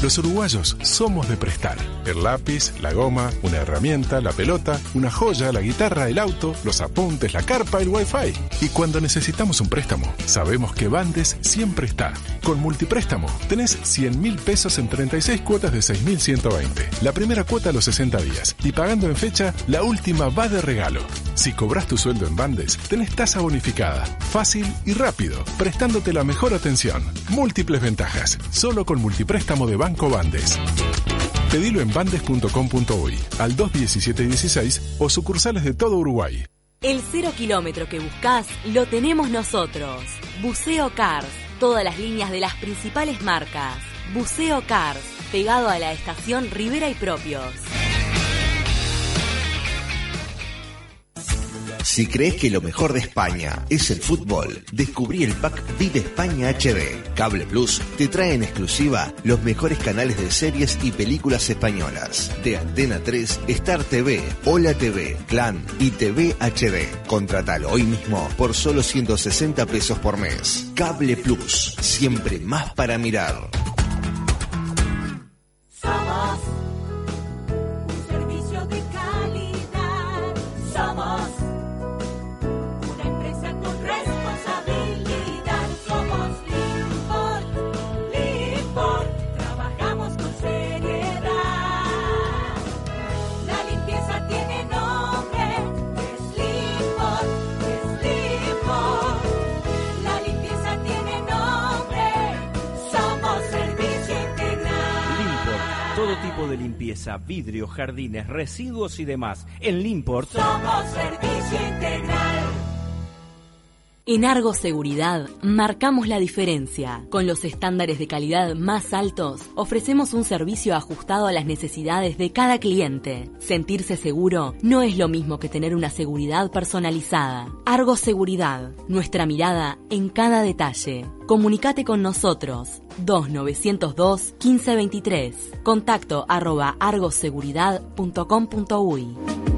Speaker 11: Los uruguayos somos de prestar. El lápiz, la goma, una herramienta, la pelota, una joya, la guitarra, el auto, los apuntes, la carpa, el wifi. Y cuando necesitamos un préstamo, sabemos que Bandes siempre está. Con multipréstamo, tenés 100 mil pesos en 36 cuotas de 6.120. La primera cuota a los 60 días. Y pagando en fecha, la última va de regalo. Si cobras tu sueldo en Bandes, tenés tasa bonificada, fácil y rápido, prestándote la mejor atención. Múltiples ventajas, solo con multipréstamo de Banco. Pedilo en bandes.com.uy al 21716 o sucursales de todo Uruguay.
Speaker 8: El cero kilómetro que buscas lo tenemos nosotros. Buceo Cars, todas las líneas de las principales marcas. Buceo Cars, pegado a la estación Rivera y Propios.
Speaker 13: Si crees que lo mejor de España es el fútbol, descubrí el pack Vive España HD. Cable Plus te trae en exclusiva los mejores canales de series y películas españolas. De Antena 3, Star TV, Hola TV, Clan y TV HD. Contratalo hoy mismo por solo 160 pesos por mes. Cable Plus, siempre más para mirar.
Speaker 16: De limpieza, vidrio, jardines, residuos y demás. En Limport
Speaker 17: Somos servicio integral.
Speaker 8: En Argos Seguridad marcamos la diferencia. Con los estándares de calidad más altos, ofrecemos un servicio ajustado a las necesidades de cada cliente. Sentirse seguro no es lo mismo que tener una seguridad personalizada. Argos Seguridad, nuestra mirada en cada detalle. Comunicate con nosotros 2902 1523. Contacto arroba argoseguridad.com.uy.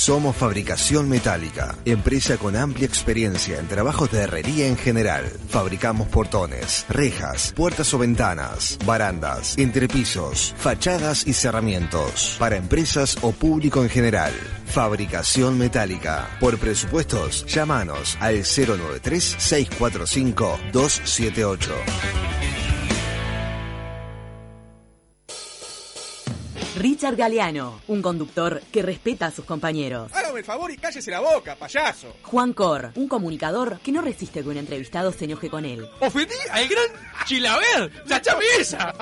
Speaker 13: Somos Fabricación Metálica, empresa con amplia experiencia en trabajos de herrería en general. Fabricamos portones, rejas, puertas o ventanas, barandas, entrepisos, fachadas y cerramientos para empresas o público en general. Fabricación Metálica. Por presupuestos, llámanos al 093 645 278.
Speaker 8: Richard Galeano, un conductor que respeta a sus compañeros.
Speaker 18: Hágame el favor y cállese la boca, payaso.
Speaker 8: Juan Cor, un comunicador que no resiste que un entrevistado se enoje con él.
Speaker 18: Ofendí al gran Chilaver, la chamesa.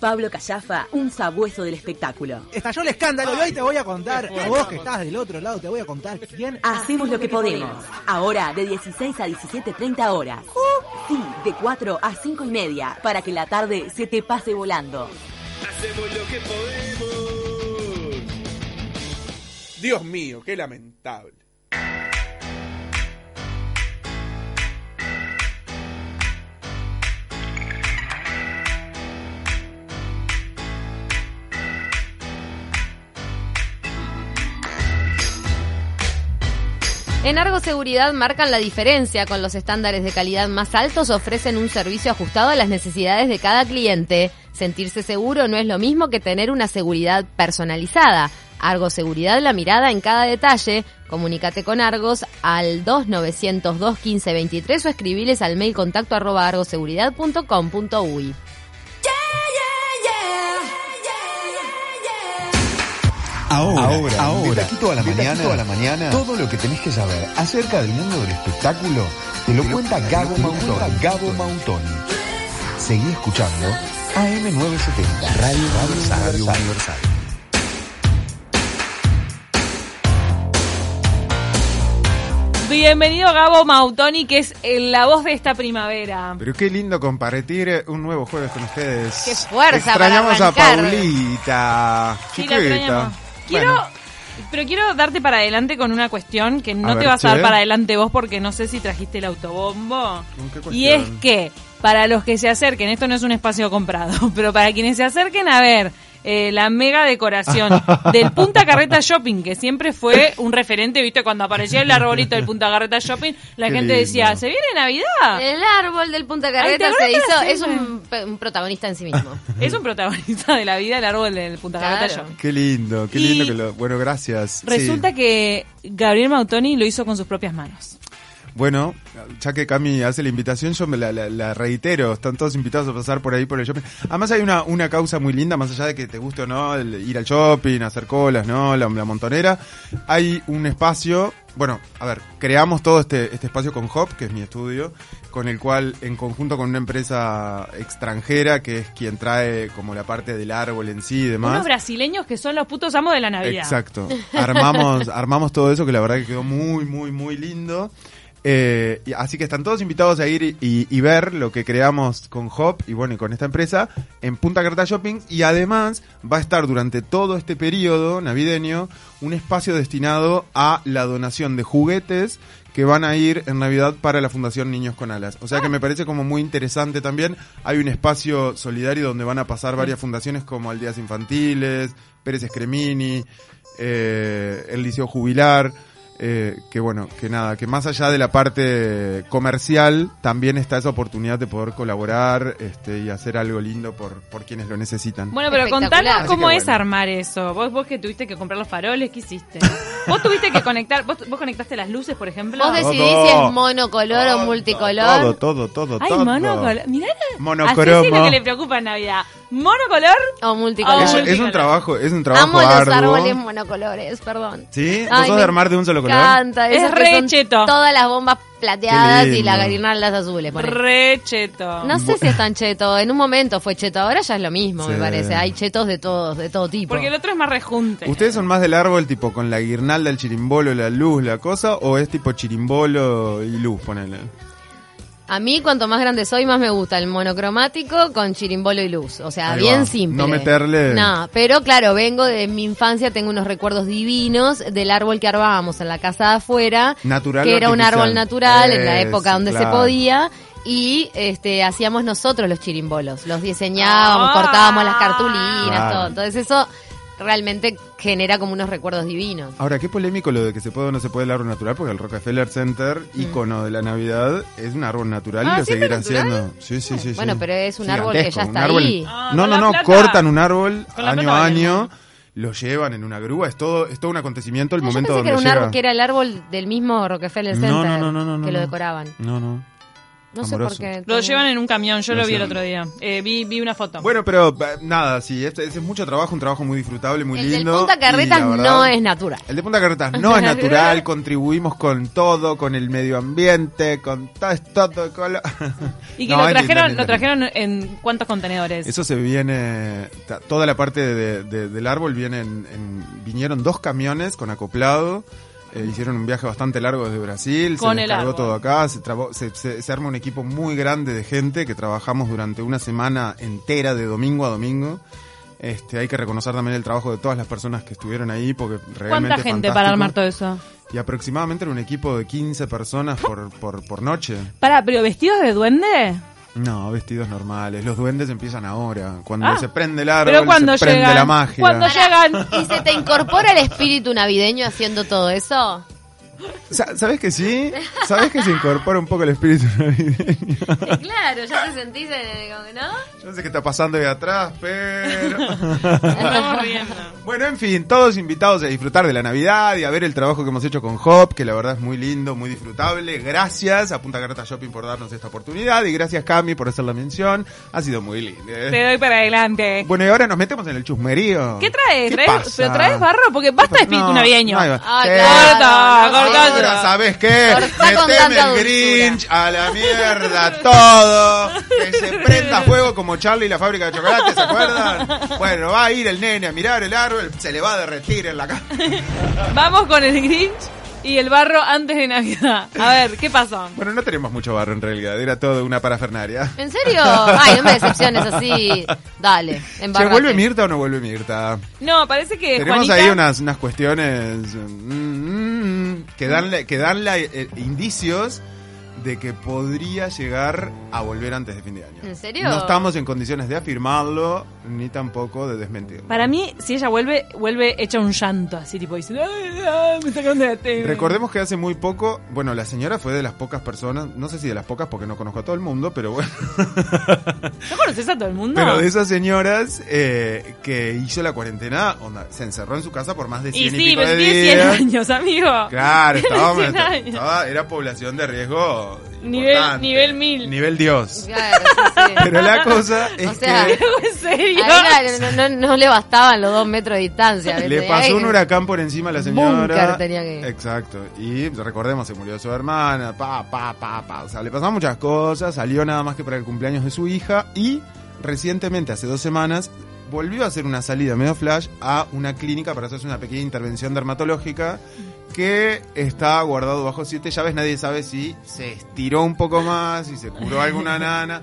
Speaker 8: Pablo Callafa, un sabueso del espectáculo.
Speaker 19: Estalló el escándalo y hoy te voy a contar, a vos que estás del otro lado, te voy a contar quién...
Speaker 8: Hacemos lo que podemos. Ahora de 16 a 17.30 horas. Sí, de 4 a 5 y media, para que la tarde se te pase volando.
Speaker 18: Hacemos lo que podemos. Dios mío, qué lamentable.
Speaker 2: En Argo Seguridad marcan la diferencia. Con los estándares de calidad más altos ofrecen un servicio ajustado a las necesidades de cada cliente. Sentirse seguro no es lo mismo que tener una seguridad personalizada. Argo Seguridad, la mirada en cada detalle. Comunícate con Argos al 2902 1523 o escribiles al mail contacto arroba argoseguridad.com.uy.
Speaker 20: Ahora,
Speaker 21: Ahora,
Speaker 20: ahora,
Speaker 21: desde aquí toda la
Speaker 20: desde aquí
Speaker 21: mañana,
Speaker 20: toda la mañana,
Speaker 21: todo lo que tenés que saber acerca del mundo del espectáculo te lo cuenta Gabo Mautoni. Gabo Mautoni. Seguí escuchando AM970, Radio Universal. Radio Universal.
Speaker 4: Bienvenido Gabo Mautoni, que es eh, la voz de esta primavera.
Speaker 21: Pero qué lindo compartir un nuevo jueves con ustedes.
Speaker 2: Qué fuerza
Speaker 21: Extrañamos
Speaker 2: para
Speaker 21: a. Paulita.
Speaker 4: Sí,
Speaker 21: Chiquita.
Speaker 4: Quiero,
Speaker 21: Bueno,
Speaker 4: pero quiero darte para adelante con una cuestión que no
Speaker 21: A
Speaker 4: te
Speaker 21: ver,
Speaker 4: vas a dar para adelante vos porque no sé si trajiste el autobombo.
Speaker 21: ¿con qué
Speaker 4: Y es que para los que se acerquen, esto no es un espacio comprado, pero para quienes se acerquen a ver eh, la mega decoración del Punta Carreta Shopping, que siempre fue un referente, viste, cuando aparecía el arbolito del Punta Carreta Shopping, la
Speaker 21: Qué
Speaker 4: gente
Speaker 21: lindo.
Speaker 4: decía, ¿se viene Navidad?
Speaker 2: El árbol del Punta Carreta
Speaker 4: ¿te
Speaker 2: se hizo, es un, protagonista en sí mismo.
Speaker 4: Es un protagonista de la vida el árbol del Punta Carreta. Shopping.
Speaker 21: Qué lindo, qué
Speaker 4: Y
Speaker 21: lindo que lo. Bueno, gracias. Sí.
Speaker 4: Resulta que Gabriel Mautoni lo hizo con sus propias manos.
Speaker 21: Bueno, ya que Cami hace la invitación, yo me la, la- la reitero. Están todos invitados a pasar por ahí por el shopping. Además hay una, una causa muy linda, más allá de que te guste o no el ir al shopping, hacer colas, ¿no? La, la montonera. Hay un espacio, bueno, a ver, creamos todo este, este espacio con Hop, que es mi estudio, con el cual, en conjunto con una empresa extranjera, que es quien trae como la parte del árbol en sí y demás.
Speaker 4: Unos brasileños que son los putos amos de la Navidad.
Speaker 21: Exacto. Armamos, armamos todo eso que la verdad que quedó muy, muy, muy lindo. Eh, así que están todos invitados a ir y, y- y ver lo que creamos con Hop y bueno, y con esta empresa en Punta Carta Shopping. Y además va a estar durante todo este periodo navideño un espacio destinado a la donación de juguetes que van a ir en Navidad para la Fundación Niños con Alas. O sea que me parece como muy interesante también. Hay un espacio solidario donde van a pasar varias fundaciones como Aldeas Infantiles, Pérez Escremini, eh, el Liceo Jubilar. Eh, que bueno, que nada, que más allá de la parte comercial, también está esa oportunidad de poder colaborar este, y hacer algo lindo por, por quienes lo necesitan.
Speaker 4: Bueno, pero contanos cómo es
Speaker 21: bueno.
Speaker 4: armar eso. Vos, vos que tuviste que comprar los faroles, ¿qué hiciste? ¿Vos tuviste que conectar, vos, vos conectaste las luces, por ejemplo?
Speaker 2: Vos decidís
Speaker 21: Todo.
Speaker 2: si es monocolor o multicolor.
Speaker 21: Todo, todo, todo,
Speaker 4: Ay,
Speaker 21: todo.
Speaker 4: monocolor. Mirá,
Speaker 21: Monocromo.
Speaker 4: así sí es lo que le preocupa en Navidad. ¿Monocolor?
Speaker 2: O multicolor.
Speaker 21: Es, es un trabajo, es un trabajo
Speaker 2: Amo los
Speaker 21: arduo.
Speaker 2: árboles monocolores, perdón.
Speaker 21: ¿Sí? ¿Vos
Speaker 2: Ay,
Speaker 21: sos
Speaker 2: me
Speaker 21: de armar de un solo color?
Speaker 2: Encanta.
Speaker 4: Es re cheto.
Speaker 2: Todas las bombas plateadas y las guirnaldas azules. ponele.
Speaker 4: Re cheto.
Speaker 2: No sé si es tan cheto. En un momento fue cheto. Ahora ya es lo mismo, me
Speaker 21: Sí.
Speaker 2: parece. Hay chetos de todos, de todo tipo.
Speaker 4: Porque el otro es más rejunte.
Speaker 21: ¿Ustedes son más del árbol tipo con la guirnalda, el chirimbolo, la luz, la cosa? ¿O es tipo chirimbolo y luz, ponele?
Speaker 2: A mí, cuanto más grande soy, más me gusta el monocromático con chirimbolo y luz. O sea,
Speaker 21: Ahí
Speaker 2: bien
Speaker 21: va.
Speaker 2: simple.
Speaker 21: No meterle-
Speaker 2: No, pero claro, vengo de mi infancia, tengo unos recuerdos divinos del árbol que armábamos en la casa de afuera.
Speaker 21: Natural
Speaker 2: Que era un árbol natural en la época donde se podía. Y este hacíamos nosotros los chirimbolos. Los diseñábamos,
Speaker 4: Ah.
Speaker 2: cortábamos las cartulinas,
Speaker 21: Claro.
Speaker 2: todo. Entonces eso realmente genera como unos recuerdos divinos.
Speaker 21: Ahora, qué polémico lo de que se puede o no se puede el árbol natural, porque el Rockefeller Center, ícono de la Navidad, es un árbol natural
Speaker 2: Mm. Ah,
Speaker 21: y lo
Speaker 2: ¿sí
Speaker 21: seguirán siendo. Sí, sí, sí.
Speaker 2: Bueno,
Speaker 21: sí.
Speaker 2: pero es un árbol que ya está
Speaker 21: árbol-
Speaker 2: ahí.
Speaker 4: Ah,
Speaker 21: no, no, no,
Speaker 4: plata.
Speaker 21: cortan un árbol
Speaker 4: Con
Speaker 21: año a año, lo llevan en una grúa, es todo, es todo un acontecimiento el
Speaker 2: Ah, yo
Speaker 21: momento
Speaker 2: pensé que era,
Speaker 21: donde
Speaker 2: un
Speaker 21: llega.
Speaker 2: árbol, que era el árbol del mismo Rockefeller Center
Speaker 21: No, no, no, no, no,
Speaker 2: que lo decoraban.
Speaker 21: No, no.
Speaker 2: No sé por qué.
Speaker 4: Lo llevan en un camión, yo
Speaker 21: Lo
Speaker 4: lo vi el otro día. Eh, vi, vi una foto.
Speaker 21: Bueno, pero eh, nada, sí, este, es mucho trabajo, un trabajo muy disfrutable, muy
Speaker 2: El
Speaker 21: lindo.
Speaker 2: Punta
Speaker 21: y
Speaker 2: Carretas
Speaker 21: la verdad-
Speaker 2: no es natural.
Speaker 21: El de Punta Carretas no es natural, contribuimos con todo, con el medio ambiente, con todo, todo con lo-
Speaker 4: y que
Speaker 21: No,
Speaker 4: lo trajeron,
Speaker 21: lindo,
Speaker 4: lo
Speaker 21: lindo.
Speaker 4: trajeron en cuántos contenedores.
Speaker 21: Eso se viene, toda la parte de- de- del árbol viene en, en- vinieron dos camiones con acoplado, eh, hicieron un viaje bastante largo desde Brasil,
Speaker 4: Con
Speaker 21: se
Speaker 4: el árbol.
Speaker 21: todo acá, se, trabó- se, se- se arma un equipo muy grande de gente que trabajamos durante una semana entera de domingo a domingo. Este, hay que reconocer también el trabajo de todas las personas que estuvieron ahí porque realmente
Speaker 4: ¿Cuánta gente
Speaker 21: fantástico.
Speaker 4: para armar todo eso?
Speaker 21: Y aproximadamente era un equipo de 15 personas por, por, por noche.
Speaker 4: Para, pero vestidos de duende.
Speaker 21: No, vestidos normales. Los duendes empiezan ahora. Cuando
Speaker 4: Ah,
Speaker 21: se prende el árbol,
Speaker 4: pero cuando
Speaker 21: se prende
Speaker 4: llegan,
Speaker 21: la magia.
Speaker 4: cuando llegan.
Speaker 2: ¿Y se te incorpora el espíritu navideño haciendo todo eso?
Speaker 21: Sa- ¿Sabes que sí? ¿Sabes que se incorpora un poco el espíritu navideño?
Speaker 2: Claro, ya te sentís en, como que, ¿no?
Speaker 21: Yo no sé qué está pasando ahí atrás, pero...
Speaker 4: Estamos riendo.
Speaker 21: Bueno, en fin, todos invitados a disfrutar de la Navidad y a ver el trabajo que hemos hecho con Hop, que la verdad es muy lindo, muy disfrutable. Gracias a Punta Carreta Shopping por darnos esta oportunidad y gracias Cami por hacer la mención. Ha sido muy lindo. ¿eh?
Speaker 4: Te doy para adelante.
Speaker 21: Bueno, y ahora nos metemos en el chusmerío.
Speaker 4: ¿Qué traes?
Speaker 21: ¿Qué
Speaker 4: ¿Traes-
Speaker 21: pasa?
Speaker 4: ¿Pero traes barro? Porque basta de espíritu
Speaker 21: No,
Speaker 4: navideño.
Speaker 21: no
Speaker 2: Ah,
Speaker 21: Sí.
Speaker 2: claro, no,
Speaker 4: corta,
Speaker 2: sí.
Speaker 21: Ahora, ¿sabes qué? Meteme el. Grinch a la mierda todo. Que se prenda fuego como Charlie y la fábrica de chocolate, ¿se acuerdan? Bueno, va a ir el nene a mirar el árbol, se le va a derretir en la cara.
Speaker 4: Vamos con el Grinch y el barro antes de Navidad. A ver, ¿qué pasó?
Speaker 21: Bueno, no tenemos mucho barro en realidad, era todo una parafernaria.
Speaker 2: ¿En serio? Ay, no me decepciones así. Dale,
Speaker 21: ¿Se vuelve Mirta o no vuelve Mirta?
Speaker 4: No, parece que
Speaker 21: Tenemos
Speaker 4: Juanita...
Speaker 21: ahí unas, unas cuestiones mm, mm, que dan, que dan la- eh, indicios de que podría llegar a volver antes de fin de año.
Speaker 2: ¿En serio?
Speaker 21: No estamos en condiciones de afirmarlo ni tampoco de desmentirlo.
Speaker 4: Para mí, si ella vuelve, vuelve hecha un llanto, así tipo diciendo, "Ay, ay, me sacaron de la tele".
Speaker 21: Recordemos que hace muy poco, bueno, la señora fue de las pocas personas, no sé si de las pocas porque no conozco a todo el mundo, pero bueno,
Speaker 4: ¿No conoces a todo el mundo?
Speaker 21: pero de esas señoras eh, que hizo la cuarentena, onda, se encerró en su casa por más de 100
Speaker 4: Y
Speaker 21: y,
Speaker 4: sí,
Speaker 21: pico
Speaker 4: pero
Speaker 21: de
Speaker 4: tiene 100
Speaker 21: días.
Speaker 4: años, amigo.
Speaker 21: Claro, estaba,
Speaker 4: 100 años.
Speaker 21: estaba- era población de riesgo
Speaker 4: Nivel, nivel 1000.
Speaker 21: Nivel Dios.
Speaker 2: Claro, sí, sí.
Speaker 21: Pero la cosa es
Speaker 2: O sea,
Speaker 21: que
Speaker 2: no, no- no le bastaban los dos metros de distancia.
Speaker 21: le pasó
Speaker 2: Ay,
Speaker 21: un huracán por encima a la señora.
Speaker 2: Tenía que-
Speaker 21: Exacto. Y recordemos, se murió su hermana, pa, pa, pa, pa. O sea, le pasaron muchas cosas, salió nada más que para el cumpleaños de su hija y recientemente, hace dos semanas, volvió a hacer una salida medio flash a una clínica para hacerse una pequeña intervención dermatológica que está guardado bajo siete llaves. Nadie sabe si se estiró un poco más, si se curó alguna nana.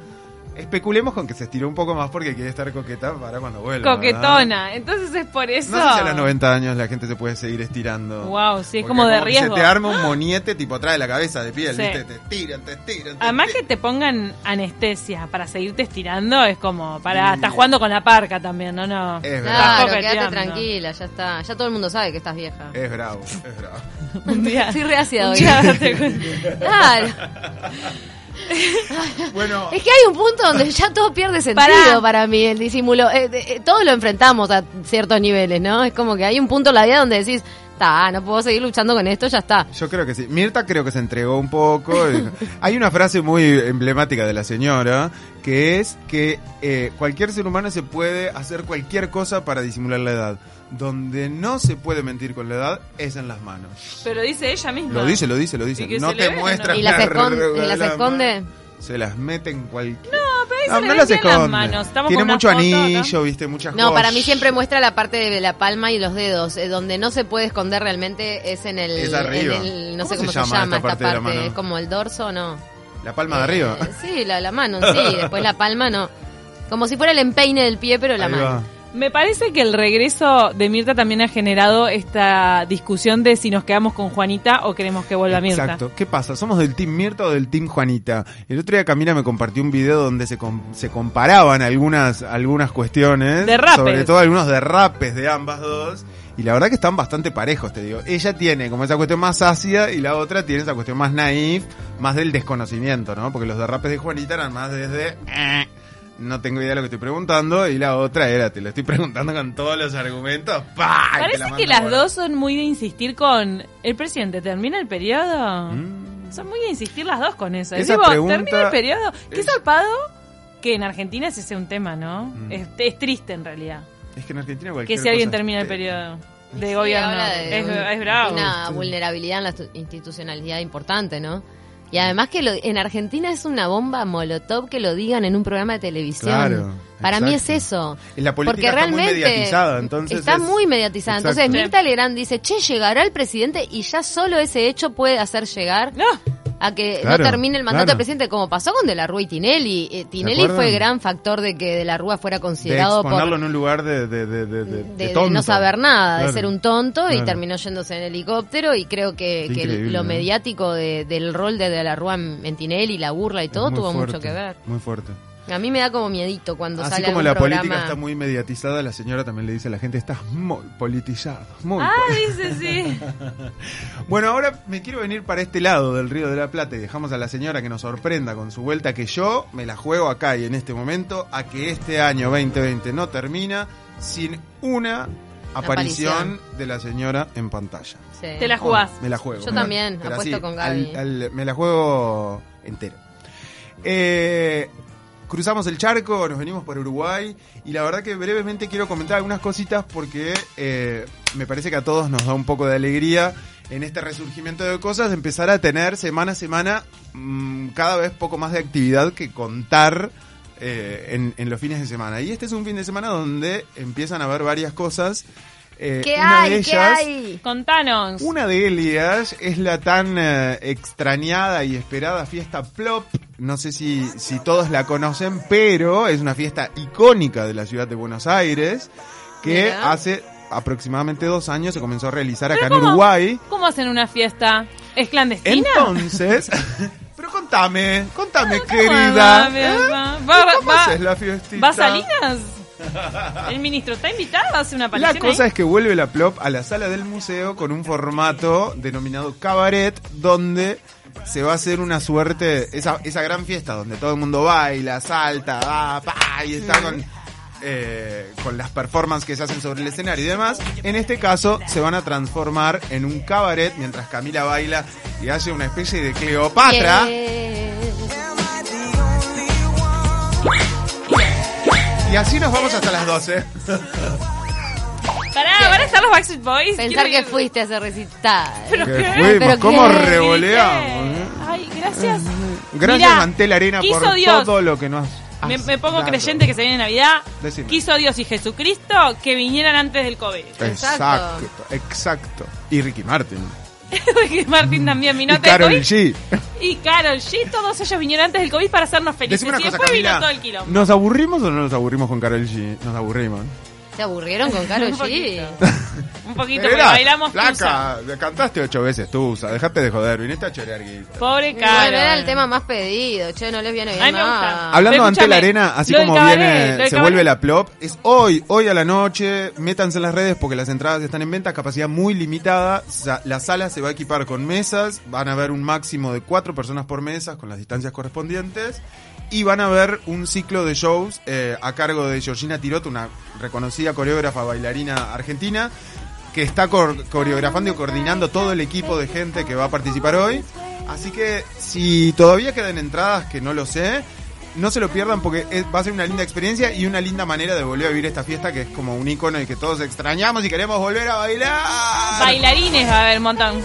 Speaker 21: Especulemos con que se estiró un poco más porque quiere estar coqueta para cuando vuelva. ¿verdad?
Speaker 4: Coquetona. Entonces es por eso.
Speaker 21: No sé si a los 90 años la gente se puede seguir estirando.
Speaker 4: Wow, sí, es como de
Speaker 21: que
Speaker 4: riesgo.
Speaker 21: Se te arma un moniete tipo atrás de la cabeza de piel,
Speaker 4: Sí.
Speaker 21: ¿viste? Te estiran, te estiran. te
Speaker 4: Además que te pongan anestesia para seguirte estirando es como para estás jugando con la parca también, ¿no? no.
Speaker 21: Es.
Speaker 2: Claro, quédate tranquila, ya está. Ya todo el mundo sabe que estás vieja.
Speaker 21: Es bravo, es bravo.
Speaker 4: Un día,
Speaker 2: Estoy reácida
Speaker 4: un
Speaker 2: hoy. Claro.
Speaker 21: Bueno,
Speaker 2: Es que hay un punto donde ya todo pierde sentido
Speaker 4: Pará.
Speaker 2: para mí, el disimulo. Eh, eh, todos lo enfrentamos a ciertos niveles, ¿no? Es como que hay un punto en la vida donde decís, está, no puedo seguir luchando con esto, ya está.
Speaker 21: Yo creo que sí. Mirta creo que se entregó un poco. Hay una frase muy emblemática de la señora que es que eh, cualquier ser humano se puede hacer cualquier cosa para disimular la edad. Donde no se puede mentir con la edad es en las manos.
Speaker 4: Pero dice ella misma.
Speaker 21: Lo dice, lo dice, lo dice. No te
Speaker 4: le ve,
Speaker 21: muestra.
Speaker 4: ¿no?
Speaker 2: ¿Y las,
Speaker 21: la
Speaker 2: esconde, ¿y las
Speaker 21: la
Speaker 2: esconde?
Speaker 21: Se las mete en cualquier.
Speaker 4: No, pero ahí
Speaker 21: No,
Speaker 4: se
Speaker 21: no las
Speaker 4: bien las
Speaker 21: esconde.
Speaker 4: manos. Estamos
Speaker 21: Tiene mucho
Speaker 4: foto
Speaker 21: anillo, viste, muchas
Speaker 2: No,
Speaker 21: cosas.
Speaker 2: para mí siempre muestra la parte de la palma y los dedos. Eh, donde no se puede esconder realmente es en el.
Speaker 21: Es arriba.
Speaker 2: en el- no
Speaker 21: ¿Cómo
Speaker 2: sé cómo
Speaker 21: se
Speaker 2: se
Speaker 21: llama esta parte?
Speaker 2: ¿Es como el dorso no?
Speaker 21: La palma de arriba.
Speaker 2: Eh, sí, la, la mano, sí. Después la palma no. Como si fuera el empeine del pie, pero la
Speaker 21: Ahí
Speaker 2: mano.
Speaker 21: va.
Speaker 4: Me parece que el regreso de Mirta también ha generado esta discusión de si nos quedamos con Juanita o queremos que vuelva Mirta.
Speaker 21: Exacto. ¿Qué pasa? ¿Somos del Team Mirta o del Team Juanita? El otro día Camila me compartió un video donde se, com- se comparaban algunas, algunas cuestiones.
Speaker 4: Derrapes.
Speaker 21: Sobre todo algunos derrapes de ambas dos. Y la verdad que están bastante parejos, te digo. Ella tiene como esa cuestión más ácida y la otra tiene esa cuestión más naif, más del desconocimiento, ¿no? Porque los derrapes de Juanita eran más desde... "Eh, no tengo idea de lo que estoy preguntando. Y la otra era, te lo estoy preguntando con todos los argumentos.
Speaker 4: Parece
Speaker 21: la
Speaker 4: que las dos son muy de insistir con el presidente. ¿Termina el periodo? Son muy de insistir las dos con eso.
Speaker 21: Mm. Esa
Speaker 4: Digo,
Speaker 21: pregunta
Speaker 4: ¿termina el periodo? Qué
Speaker 21: es-
Speaker 4: zarpado que en Argentina ese sea un tema, ¿no?
Speaker 21: Mm.
Speaker 4: Es, es triste en realidad.
Speaker 21: Es que en Argentina
Speaker 4: Que
Speaker 21: cualquier
Speaker 4: si alguien
Speaker 21: cosa
Speaker 4: termina el periodo de
Speaker 2: Sí,
Speaker 4: gobierno.
Speaker 2: de
Speaker 4: es,
Speaker 2: un-
Speaker 4: es bravo.
Speaker 2: Una vulnerabilidad en la tu- institucionalidad importante, ¿no? Y además que lo- en Argentina es una bomba molotov que lo digan en un programa de televisión.
Speaker 21: Claro,
Speaker 2: Para mí es
Speaker 21: exacto.
Speaker 2: eso.
Speaker 21: Y la política
Speaker 2: Porque
Speaker 21: está muy
Speaker 2: realmente
Speaker 21: mediatizada, entonces
Speaker 2: está
Speaker 21: es-
Speaker 2: muy mediatizada.
Speaker 21: Exacto.
Speaker 2: Entonces Mirta Legrand dice, che, llegará el presidente y ya solo ese hecho puede hacer llegar a que
Speaker 21: Claro,
Speaker 2: no termine el mandato
Speaker 21: claro.
Speaker 2: del presidente, como pasó con De la Rúa y Tinelli. Eh, Tinelli fue gran factor de que De la Rúa fuera
Speaker 21: de
Speaker 2: considerado por
Speaker 21: exponerlo en un lugar de, de, de, de, de-
Speaker 2: de,
Speaker 21: de
Speaker 2: de no saber nada,
Speaker 21: Claro.
Speaker 2: de ser un tonto y terminó yéndose en helicóptero y creo que, que lo mediático de- del rol de De la Rúa en, en Tinelli, la burla y todo tuvo
Speaker 21: fuerte,
Speaker 2: mucho que ver.
Speaker 21: Muy fuerte.
Speaker 2: A mí me da como miedito cuando
Speaker 21: Así
Speaker 2: sale
Speaker 21: como
Speaker 2: algún
Speaker 21: la
Speaker 2: programa.
Speaker 21: política está muy mediatizada, la señora también le dice a la gente, estás muy politizado. Muy
Speaker 4: Ah,
Speaker 21: poli-".
Speaker 4: dice sí.
Speaker 21: Bueno, ahora me quiero venir para este lado del Río de la Plata y dejamos a la señora que nos sorprenda con su vuelta, que yo me la juego acá y en este momento a que este año 2020 no termina sin una aparición,
Speaker 2: Aparición.
Speaker 21: de la señora en pantalla.
Speaker 2: Sí.
Speaker 4: Te la jugás.
Speaker 21: Me la juego.
Speaker 2: Yo también, apuesto
Speaker 21: así,
Speaker 2: con Gaby.
Speaker 21: al- al- me la juego entero. Eh, cruzamos el charco, nos venimos por Uruguay y la verdad que brevemente quiero comentar algunas cositas porque eh, me parece que a todos nos da un poco de alegría en este resurgimiento de cosas empezar a tener semana a semana mm, cada vez poco más de actividad que contar eh, en, en los fines de semana. Y este es un fin de semana donde empiezan a haber varias cosas. Eh,
Speaker 2: ¿Qué
Speaker 21: una
Speaker 2: hay?
Speaker 21: de
Speaker 2: ¿Qué
Speaker 21: ellas,
Speaker 2: hay?
Speaker 4: Contanos.
Speaker 21: una de ellas es la tan eh, extrañada y esperada fiesta Plop. No sé si, si todos la conocen, pero es una fiesta icónica de la ciudad de Buenos Aires que
Speaker 4: Mira.
Speaker 21: hace aproximadamente dos años se comenzó a realizar acá en
Speaker 4: ¿Cómo?
Speaker 21: Uruguay.
Speaker 4: ¿Cómo hacen una fiesta? ¿Es clandestina?
Speaker 21: Entonces, pero contame, contame,
Speaker 4: ¿Cómo
Speaker 21: querida.
Speaker 4: va,
Speaker 21: ¿eh?
Speaker 4: Va-
Speaker 21: ¿Cómo
Speaker 4: va-
Speaker 21: haces la fiestita?
Speaker 4: ¿Va Salinas? ¿El ministro está invitado a hacer una
Speaker 21: La
Speaker 4: aparición
Speaker 21: cosa
Speaker 4: ahí?
Speaker 21: es que vuelve la Plop a la sala del museo con un formato denominado cabaret, donde se va a hacer una suerte, esa, esa gran fiesta donde todo el mundo baila, salta, va, pa, y está con, eh, con las performances que se hacen sobre el escenario y demás. En este caso se van a transformar en un cabaret mientras Camila baila y hace una especie de Cleopatra. Y así nos vamos hasta las 12.
Speaker 4: Pará, ¿van a estar los Backstreet Boys?
Speaker 2: Pensar
Speaker 4: Quiero
Speaker 2: que fuiste a ese recital.
Speaker 4: ¿Pero
Speaker 21: Que
Speaker 4: qué?
Speaker 21: fuimos,
Speaker 2: ¿Pero
Speaker 21: ¿cómo
Speaker 2: qué?
Speaker 21: revoleamos? eh?
Speaker 4: Ay, gracias.
Speaker 21: Gracias
Speaker 4: Mirá,
Speaker 21: Mantel Arena
Speaker 4: quiso
Speaker 21: por
Speaker 4: Dios.
Speaker 21: todo lo que nos has
Speaker 4: Me, me pongo
Speaker 21: dado.
Speaker 4: creyente que se viene Navidad.
Speaker 21: Decime.
Speaker 4: Quiso Dios y Jesucristo que vinieran antes del COVID.
Speaker 21: Exacto, exacto. Y Ricky Martin.
Speaker 4: Ricky Martin también vino
Speaker 21: y Carol
Speaker 4: COVID.
Speaker 21: G.
Speaker 4: Y Carol G, todos ellos vinieron antes del COVID para hacernos felices.
Speaker 21: Decime una
Speaker 4: y
Speaker 21: cosa,
Speaker 4: después vino
Speaker 21: Camila.
Speaker 4: todo el quilombo.
Speaker 21: ¿Nos aburrimos o no nos aburrimos con Carol G? Nos aburrimos.
Speaker 2: ¿Se aburrieron con Karol G?
Speaker 4: Un poquito,
Speaker 21: Mirá,
Speaker 4: bailamos tusa.
Speaker 21: Flaca, cantaste ocho veces Tusa, dejate de joder, viniste a chorear guita.
Speaker 4: Pobre
Speaker 2: Bueno,
Speaker 4: Carol.
Speaker 2: era el tema más pedido. Che, no les viene bien nada.
Speaker 21: Hablando
Speaker 4: Pero
Speaker 21: ante la arena, así como viene, se
Speaker 4: cabaret.
Speaker 21: vuelve la plop, es hoy, hoy a la noche, métanse en las redes porque las entradas están en venta, capacidad muy limitada, la sala se va a equipar con mesas, van a haber un máximo de cuatro personas por mesa con las distancias correspondientes y van a ver un ciclo de shows eh, a cargo de Georgina Tirot, una reconocida coreógrafa bailarina argentina, que está cor- coreografando y coordinando todo el equipo de gente que va a participar hoy. Así que si todavía quedan entradas, que no lo sé, no se lo pierdan porque es- va a ser una linda experiencia y una linda manera de volver a vivir esta fiesta que es como un icono y que todos extrañamos y queremos volver a bailar.
Speaker 4: Bailarines va a haber un montón.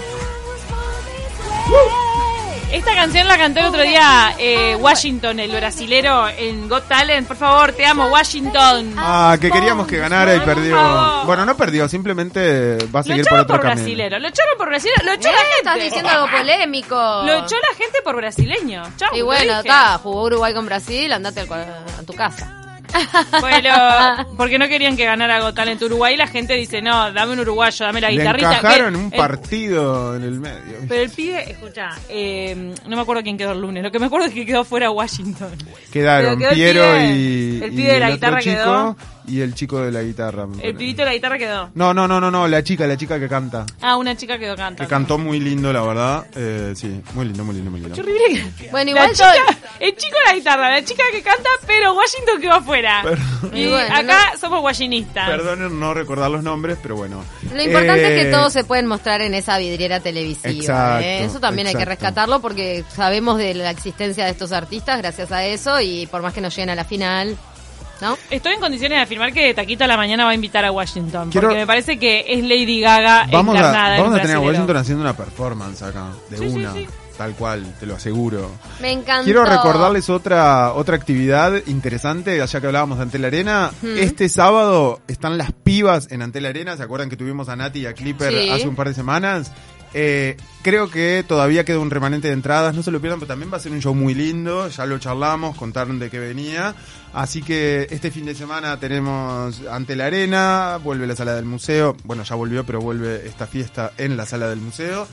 Speaker 4: Esta canción la cantó el otro día eh, Washington, el brasilero, en Got Talent. Por favor, te amo, Washington.
Speaker 21: Ah, que queríamos que ganara y perdió. Bueno, no perdió, simplemente va a
Speaker 4: Lo
Speaker 21: seguir por
Speaker 4: echaron
Speaker 21: otro
Speaker 4: por
Speaker 21: camino.
Speaker 4: brasilero, lo echaron por brasilero, lo echó
Speaker 2: Eh,
Speaker 4: la gente.
Speaker 2: Estás diciendo algo polémico.
Speaker 4: Lo echó la gente por brasileño. Chau,
Speaker 2: Y bueno, está, jugó Uruguay con Brasil, andate al cua- a tu casa.
Speaker 4: Bueno, porque no querían que ganara Got Talent Uruguay. y La gente dice, no, dame un uruguayo, dame la
Speaker 21: Le
Speaker 4: guitarrita.
Speaker 21: encajaron
Speaker 4: que-
Speaker 21: un
Speaker 4: el-
Speaker 21: partido en el medio.
Speaker 4: Pero el pibe, escucha, eh, no me acuerdo quién quedó el lunes. Lo que me acuerdo es que quedó fuera Washington.
Speaker 21: Quedaron
Speaker 4: el
Speaker 21: Piero
Speaker 4: pibe-
Speaker 21: y,
Speaker 4: el
Speaker 21: y
Speaker 4: pibe de la guitarra quedó.
Speaker 21: Y el chico de la guitarra.
Speaker 4: El pibito de la guitarra quedó.
Speaker 21: No, no, no, no, no, la chica, la chica que canta.
Speaker 4: Ah, una chica quedó cantando.
Speaker 21: Que cantó muy lindo, la verdad. Eh, sí, muy lindo, muy lindo, muy lindo.
Speaker 2: Bueno,
Speaker 4: La
Speaker 2: igual
Speaker 4: chica,
Speaker 2: yo-
Speaker 4: el chico de la guitarra, la chica que canta, pero Washington quedó afuera. Y,
Speaker 2: Y bueno,
Speaker 4: acá somos washingtonistas.
Speaker 21: Perdonen no recordar los nombres, pero bueno.
Speaker 2: Lo importante es
Speaker 21: Eh,
Speaker 2: que todos se pueden mostrar en esa vidriera televisiva.
Speaker 21: Exacto,
Speaker 2: ¿eh? Eso también hay que
Speaker 21: exacto.
Speaker 2: rescatarlo porque sabemos de la existencia de estos artistas gracias a eso y por más que no lleguen a la final, ¿no?
Speaker 4: Estoy en condiciones de afirmar que Taquito a la mañana va a invitar a Washington.
Speaker 21: Quiero-
Speaker 4: Porque me parece que es Lady Gaga
Speaker 21: Vamos a,
Speaker 4: encarnada en
Speaker 21: vamos a tener a
Speaker 4: brasilero.
Speaker 21: Washington haciendo una performance acá, de
Speaker 4: Sí, sí,
Speaker 21: una,
Speaker 4: sí.
Speaker 21: tal cual, te lo aseguro.
Speaker 2: Me encantó.
Speaker 21: Quiero recordarles otra otra actividad interesante, ya que hablábamos de Antel Arena. Este sábado están las pibas en Antel Arena. ¿Se acuerdan que tuvimos a Nati y a Clipper
Speaker 2: Sí.
Speaker 21: hace un par de semanas? Eh, creo que todavía queda un remanente de entradas, no se lo pierdan, pero también va a ser un show muy lindo. Ya lo charlamos, contaron de qué venía. Así que este fin de semana tenemos Ante la Arena, vuelve la sala del museo. Bueno, ya volvió, pero vuelve esta fiesta en la sala del museo.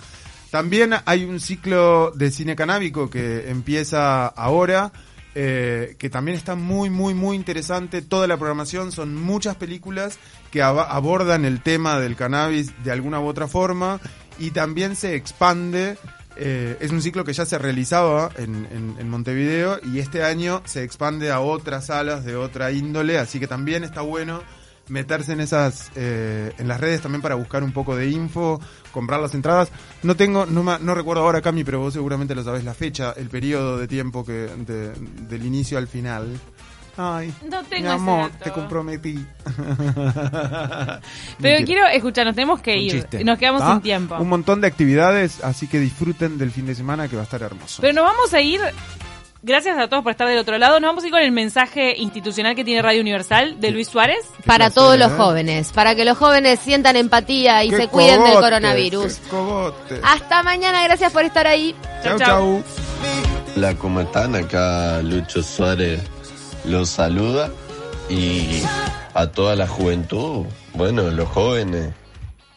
Speaker 21: También hay un ciclo de cine canábico que empieza ahora, eh, que también está muy, muy, muy interesante. Toda la programación son muchas películas que abordan el tema del cannabis de alguna u otra forma y también se expande. eh, es un ciclo que ya se realizaba en, en- Montevideo y este año se expande a otras salas de otra índole, así que también está bueno meterse en esas eh, en las redes también para buscar un poco de info, comprar las entradas. No tengo, no, ma- no recuerdo ahora, Cami, pero vos seguramente lo sabés, la fecha, el periodo de tiempo que de- del inicio al final. Ay,
Speaker 4: No tengo
Speaker 21: mi
Speaker 4: ese
Speaker 21: amor,
Speaker 4: dato.
Speaker 21: te comprometí.
Speaker 4: Pero quiero escuchar, nos tenemos que
Speaker 21: Un
Speaker 4: ir.
Speaker 21: chiste.
Speaker 4: Nos quedamos sin tiempo.
Speaker 21: Un montón de actividades, así que disfruten del fin de semana que va a estar hermoso.
Speaker 4: Pero nos vamos a ir, gracias a todos por estar del otro lado, nos vamos a ir con el mensaje institucional que tiene Radio Universal de Luis Suárez.
Speaker 2: Para
Speaker 21: placer,
Speaker 2: todos los
Speaker 21: ¿eh?
Speaker 2: jóvenes, para que los jóvenes sientan empatía y
Speaker 21: ¡Qué
Speaker 2: se cuiden del coronavirus.
Speaker 21: qué!
Speaker 2: Hasta mañana, gracias por estar ahí.
Speaker 21: Chau, chau.
Speaker 6: ¿cómo están? Acá Lucho Suárez los saluda y a toda la juventud, bueno, los jóvenes,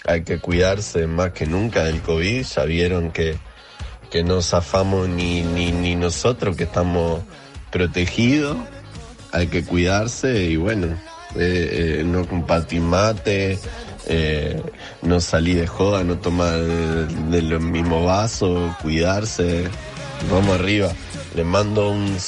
Speaker 6: hay que cuidarse más que nunca del COVID, ya vieron que, que no zafamos ni, ni, ni nosotros que estamos protegidos, hay que cuidarse y bueno, eh, eh, no compartir mate, eh, no salir de joda, no tomar de, los mismos vasos, cuidarse, vamos arriba. Les mando un saludo